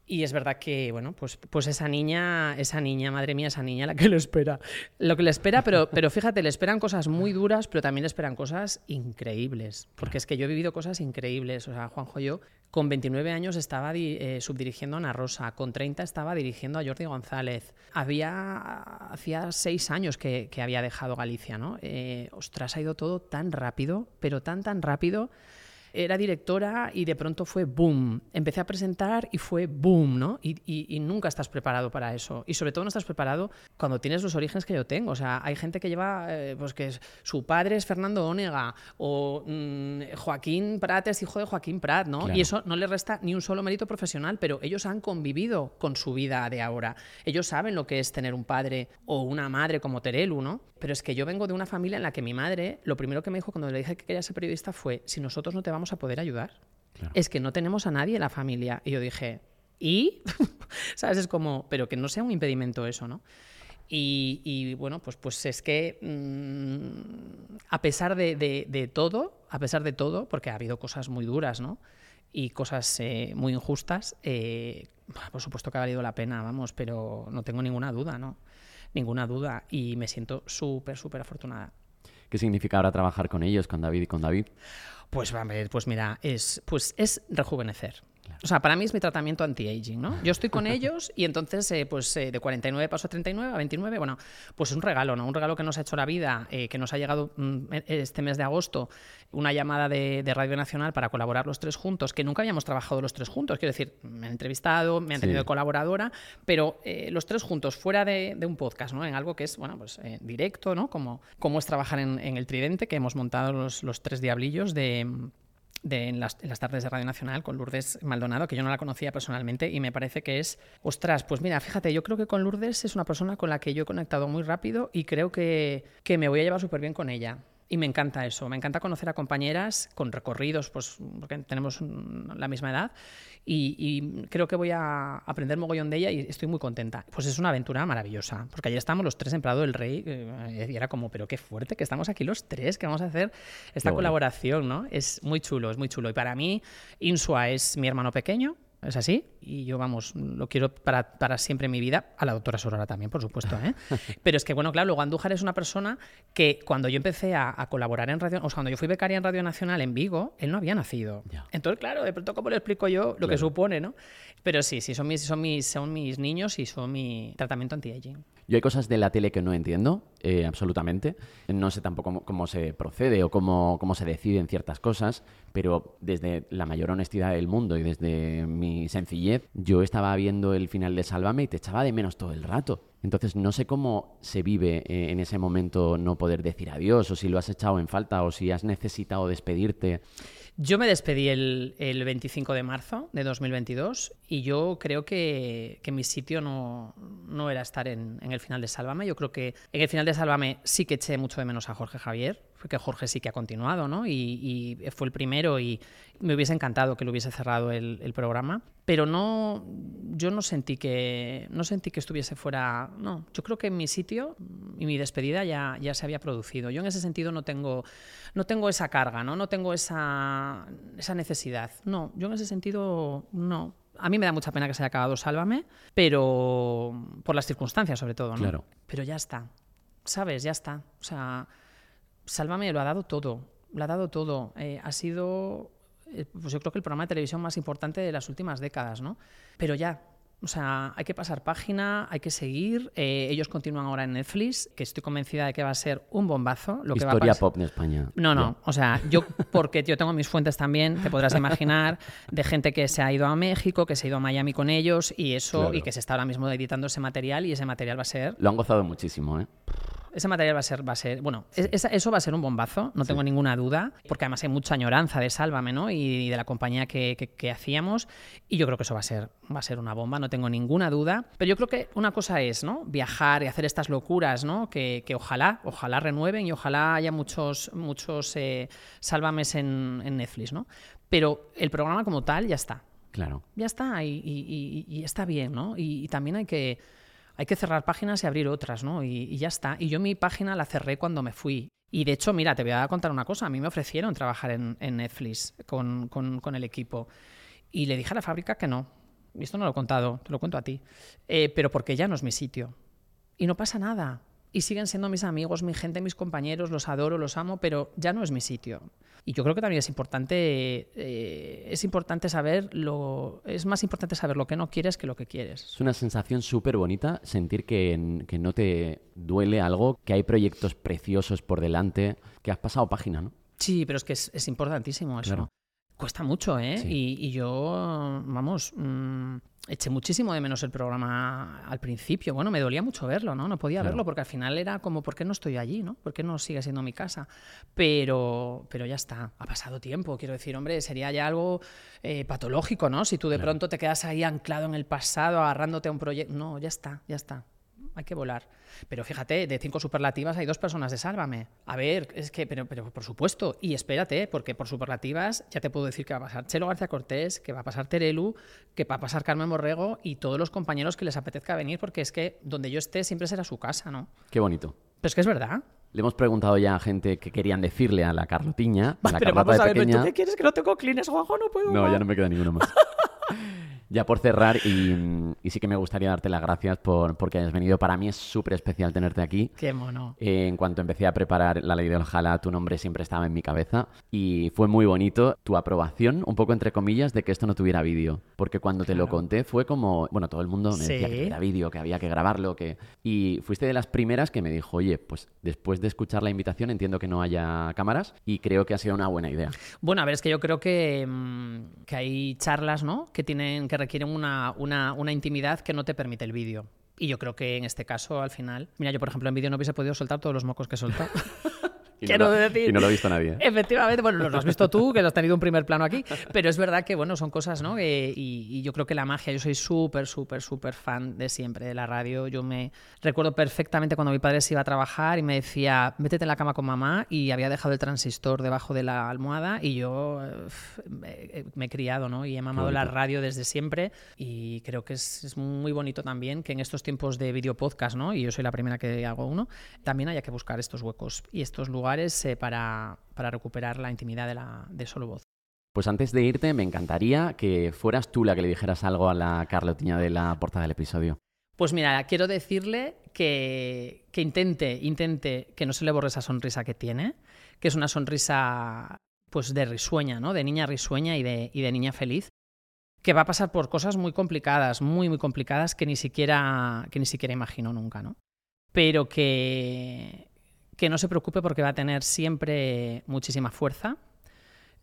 Y es verdad que, bueno, pues, pues esa niña, esa niña, madre mía, esa niña, la que le espera. Lo que le espera, pero, pero fíjate, le esperan cosas muy duras, pero también le esperan cosas increíbles. Porque es que yo he vivido cosas increíbles. O sea, Juanjo, yo con 29 años estaba eh, subdirigiendo a Ana Rosa, con 30 estaba dirigiendo a Jordi González. Había, hacía seis años que, que había dejado Galicia, ¿no? Eh, ostras, ha ido todo tan rápido, pero tan, tan rápido era directora y de pronto fue boom. Empecé a presentar y fue boom, ¿no? Y, y- y nunca estás preparado para eso. Y sobre todo no estás preparado cuando tienes los orígenes que yo tengo. O sea, hay gente que lleva, eh, pues que es- su padre es Fernando Ónega o mm, Joaquín Prat es hijo de Joaquín Prat, ¿no? Claro. Y eso no le resta ni un solo mérito profesional, pero ellos han convivido con su vida de ahora. Ellos saben lo que es tener un padre o una madre como Terelu, ¿no? Pero es que yo vengo de una familia en la que mi madre, lo primero que me dijo cuando le dije que quería ser periodista fue, si nosotros no te vamos a poder ayudar, Claro. es que no tenemos a nadie en la familia. Y yo dije, ¿y? ¿Sabes? Es como, pero que no sea un impedimento eso, ¿no? Y, y, bueno, pues, pues es que mm, a pesar de, de- de todo, a pesar de todo, porque ha habido cosas muy duras, ¿no? Y cosas eh, muy injustas, eh, por supuesto que ha valido la pena, vamos, pero no tengo ninguna duda, ¿no? Ninguna duda. Y me siento súper, súper afortunada. ¿Qué significa ahora trabajar con ellos, con David y con David? Pues, pues mira, es, pues es rejuvenecer. O sea, para mí es mi tratamiento anti-aging, ¿no? Yo estoy con ellos y entonces, eh, pues eh, de 49 paso a 39, a 29, bueno, pues es un regalo, ¿no? Un regalo que nos ha hecho la vida, eh, que nos ha llegado mm, este mes de agosto, una llamada de, de Radio Nacional para colaborar los tres juntos, que nunca habíamos trabajado los tres juntos, quiero decir, me han entrevistado, me han Sí. tenido de colaboradora, pero los tres juntos, fuera de, de un podcast, ¿no? En algo que es, bueno, pues directo, ¿no? Como, como es trabajar en, en el Tridente, que hemos montado los, los tres diablillos de de, en, las, tardes de Radio Nacional con Lourdes Maldonado, que yo no la conocía personalmente y me parece que es, ostras, pues mira, fíjate, yo creo que con Lourdes es una persona con la que yo he conectado muy rápido y creo que, que me voy a llevar súper bien con ella. Y me encanta eso, me encanta conocer a compañeras con recorridos, pues porque tenemos la misma edad y, y creo que voy a aprender mogollón de ella y estoy muy contenta. Pues es una aventura maravillosa, porque ayer estábamos los tres en Prado del Rey eh, y era como, pero qué fuerte que estamos aquí los tres, que vamos a hacer esta Qué colaboración, ¿no? Es muy chulo, es muy chulo. Y para mí, Insua es mi hermano pequeño, es así, y yo, vamos, lo quiero para, para siempre en mi vida, a la doctora Sorora también, por supuesto, ¿eh? Pero es que, bueno, claro, luego Andújar es una persona que cuando yo empecé a, a colaborar en Radio, o sea, cuando yo fui becaria en Radio Nacional en Vigo, él no había nacido. Ya. Entonces, claro, de pronto, ¿cómo le explico yo lo que supone, no? Pero sí, sí, son mis, son mis, son mis niños y son mi tratamiento anti-aging. Yo hay cosas de la tele que no entiendo, eh, absolutamente. No sé tampoco cómo, se procede o cómo, cómo se deciden ciertas cosas, pero desde la mayor honestidad del mundo y desde mi sencillez, yo estaba viendo el final de Sálvame y te echaba de menos todo el rato. Entonces no sé cómo se vive eh, en ese momento no poder decir adiós, o si lo has echado en falta, o si has necesitado despedirte. Yo me despedí el, el 25 de marzo de 2022 y yo creo que, que mi sitio no, no era estar en, en el final de Sálvame. Yo creo que en el final de Sálvame sí que eché mucho de menos a Jorge Javier. Porque Jorge sí que ha continuado, ¿no? Y, fue el primero y me hubiese encantado que lo hubiese cerrado el, programa, pero no, yo no sentí que, no sentí que estuviese fuera, no, yo creo que mi sitio y mi despedida ya, ya se había producido. Yo en ese sentido no tengo, no tengo esa carga, ¿no? No tengo esa, esa necesidad. No, yo en ese sentido no. A mí me da mucha pena que se haya acabado Sálvame, pero por las circunstancias sobre todo, ¿no? Claro. Pero ya está. ¿Sabes? Ya está. O sea, Sálvame lo ha dado todo. Lo ha dado todo. Eh, ha sido, eh, pues yo creo que el programa de televisión más importante de las últimas décadas, ¿no? Pero ya, o sea, hay que pasar página, hay que seguir. Eh, ellos continúan ahora en Netflix, que estoy convencida de que va a ser un bombazo. Lo Historia pop en España. No, no. O sea, yo, porque yo tengo mis fuentes también, te podrás imaginar, de gente que se ha ido a México, que se ha ido a Miami con ellos y eso, y que se está ahora mismo editando ese material y ese material va a ser. Lo han gozado muchísimo, ¿eh? Ese material va a ser, va a ser bueno, eso va a ser un bombazo, no tengo ninguna duda, porque además hay mucha añoranza de Sálvame, ¿no? Y, de la compañía que, que, hacíamos, y yo creo que eso va a ser, va a ser una bomba, no tengo ninguna duda. Pero yo creo que una cosa es, ¿no? Viajar y hacer estas locuras, ¿no? Que, que ojalá, ojalá renueven y ojalá haya muchos, muchos eh, Sálvames en, en Netflix, ¿no? Pero el programa como tal ya está. Claro. Ya está y, y está bien, ¿no? y también hay que hay que cerrar páginas y abrir otras, ¿no? Y, ya está. Y yo mi página la cerré cuando me fui. Y de hecho, mira, te voy a contar una cosa. A mí me ofrecieron trabajar en, Netflix con, el equipo. Y le dije a la fábrica que no. Y esto no lo he contado, te lo cuento a ti. Eh, pero porque ya no es mi sitio. Y no pasa nada y siguen siendo mis amigos, mi gente, mis compañeros, los adoro, los amo, pero ya no es mi sitio. Y yo creo que también es importante, eh, es importante saber lo, es más importante saber lo que no quieres que lo que quieres. Es una sensación súper bonita sentir que, que, no te duele algo, que hay proyectos preciosos por delante, que has pasado página, ¿no? Sí, pero es que es, importantísimo eso. Cuesta mucho, ¿eh? Y, yo, vamos, mm, eché muchísimo de menos el programa al principio. Bueno, me dolía mucho verlo, ¿no? No podía verlo porque al final era como, ¿por qué no estoy allí, ¿no? ¿Por qué no sigue siendo mi casa? Pero, pero ya está, ha pasado tiempo. Quiero decir, hombre, sería ya algo eh, patológico, ¿no? Si tú de pronto te quedas ahí anclado en el pasado, agarrándote a un proyecto. No, ya está, ya está hay que volar. Pero fíjate, de cinco superlativas hay dos personas de Sálvame. A ver, es que, pero, pero por supuesto, y espérate, porque por superlativas ya te puedo decir que va a pasar Chelo García Cortés, que va a pasar Terelu, que va a pasar Carmen Morrego y todos los compañeros que les apetezca venir, porque es que donde yo esté siempre será su casa, ¿no? Qué bonito. Pero es que es verdad. Le hemos preguntado ya a gente que querían decirle a la Carlotiña. A la pero vamos a ver, ¿tú qué quieres? ¿Que no tengo clines, Juanjo? No puedo. No, ya no me queda ninguno más. Ya por cerrar, y, sí que me gustaría darte las gracias por porque hayas venido. Para mí es súper especial tenerte aquí. Qué mono. Eh, en cuanto empecé a preparar la ley de Ojalá, tu nombre siempre estaba en mi cabeza. Y fue muy bonito tu aprobación, un poco entre comillas, de que esto no tuviera vídeo. Porque cuando te lo conté fue como, bueno, todo el mundo me decía que era vídeo, que había que grabarlo. que Y fuiste de las primeras que me dijo, oye, pues después de escuchar la invitación entiendo que no haya cámaras y creo que ha sido una buena idea. Bueno, a ver, es que yo creo que, mm, que hay charlas, ¿no? Que tienen que requieren una, una, una intimidad que no te permite el vídeo. Y yo creo que en este caso, al final, mira, yo por ejemplo en vídeo no hubiese podido soltar todos los mocos que he. Y Quiero no lo, decir. Y no lo ha visto nadie. Efectivamente, bueno, lo has visto tú, que has tenido un primer plano aquí, pero es verdad que, bueno, son cosas, ¿no? y, yo creo que la magia, yo soy súper, súper, súper fan de siempre de la radio. Yo me recuerdo perfectamente cuando mi padre se iba a trabajar y me decía, métete en la cama con mamá, y había dejado el transistor debajo de la almohada, y yo me, he criado, ¿no? Y he mamado la radio desde siempre, y creo que es, es, muy bonito también que en estos tiempos de video podcast, ¿no? Y yo soy la primera que hago uno, también haya que buscar estos huecos y estos lugares eh, para, recuperar la intimidad de, la, de solo voz. Pues antes de irte, me encantaría que fueras tú la que le dijeras algo a la Carlotiña de la portada del episodio. Pues mira, quiero decirle que, que, intente, intente que no se le borre esa sonrisa que tiene, que es una sonrisa pues de risueña, ¿no? De niña risueña y de, y de niña feliz, que va a pasar por cosas muy complicadas, muy, muy complicadas que ni siquiera, que ni siquiera imagino nunca, ¿no? Pero que, que no se preocupe porque va a tener siempre muchísima fuerza.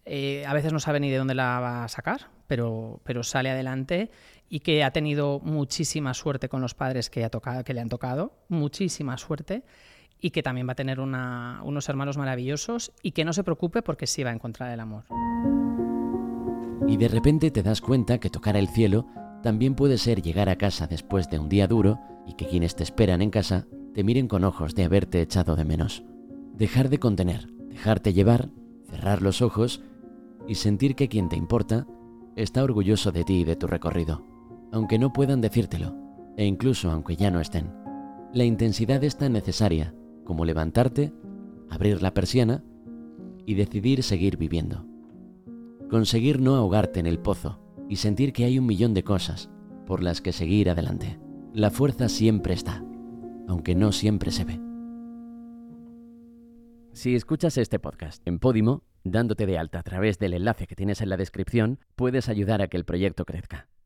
Eh, a veces no sabe ni de dónde la va a sacar, pero, pero sale adelante y que ha tenido muchísima suerte con los padres que, ha tocado, que le han tocado, muchísima suerte, y que también va a tener unos hermanos maravillosos y que no se preocupe porque sí va a encontrar el amor. Y de repente te das cuenta que tocar el cielo también puede ser llegar a casa después de un día duro y que quienes te esperan en casa te miren con ojos de haberte echado de menos. Dejar de contener, Dejarte llevar, cerrar los ojos y sentir que quien te importa está orgulloso de ti y de tu recorrido, aunque no puedan decírtelo, e incluso aunque ya no estén. La intensidad es tan necesaria como levantarte, abrir la persiana y decidir seguir viviendo. Conseguir no ahogarte en el pozo y sentir que hay un millón de cosas por las que seguir adelante. La fuerza siempre está, aunque no siempre se ve. Si escuchas este podcast en Podimo, dándote de alta a través del enlace que tienes en la descripción, puedes ayudar a que el proyecto crezca.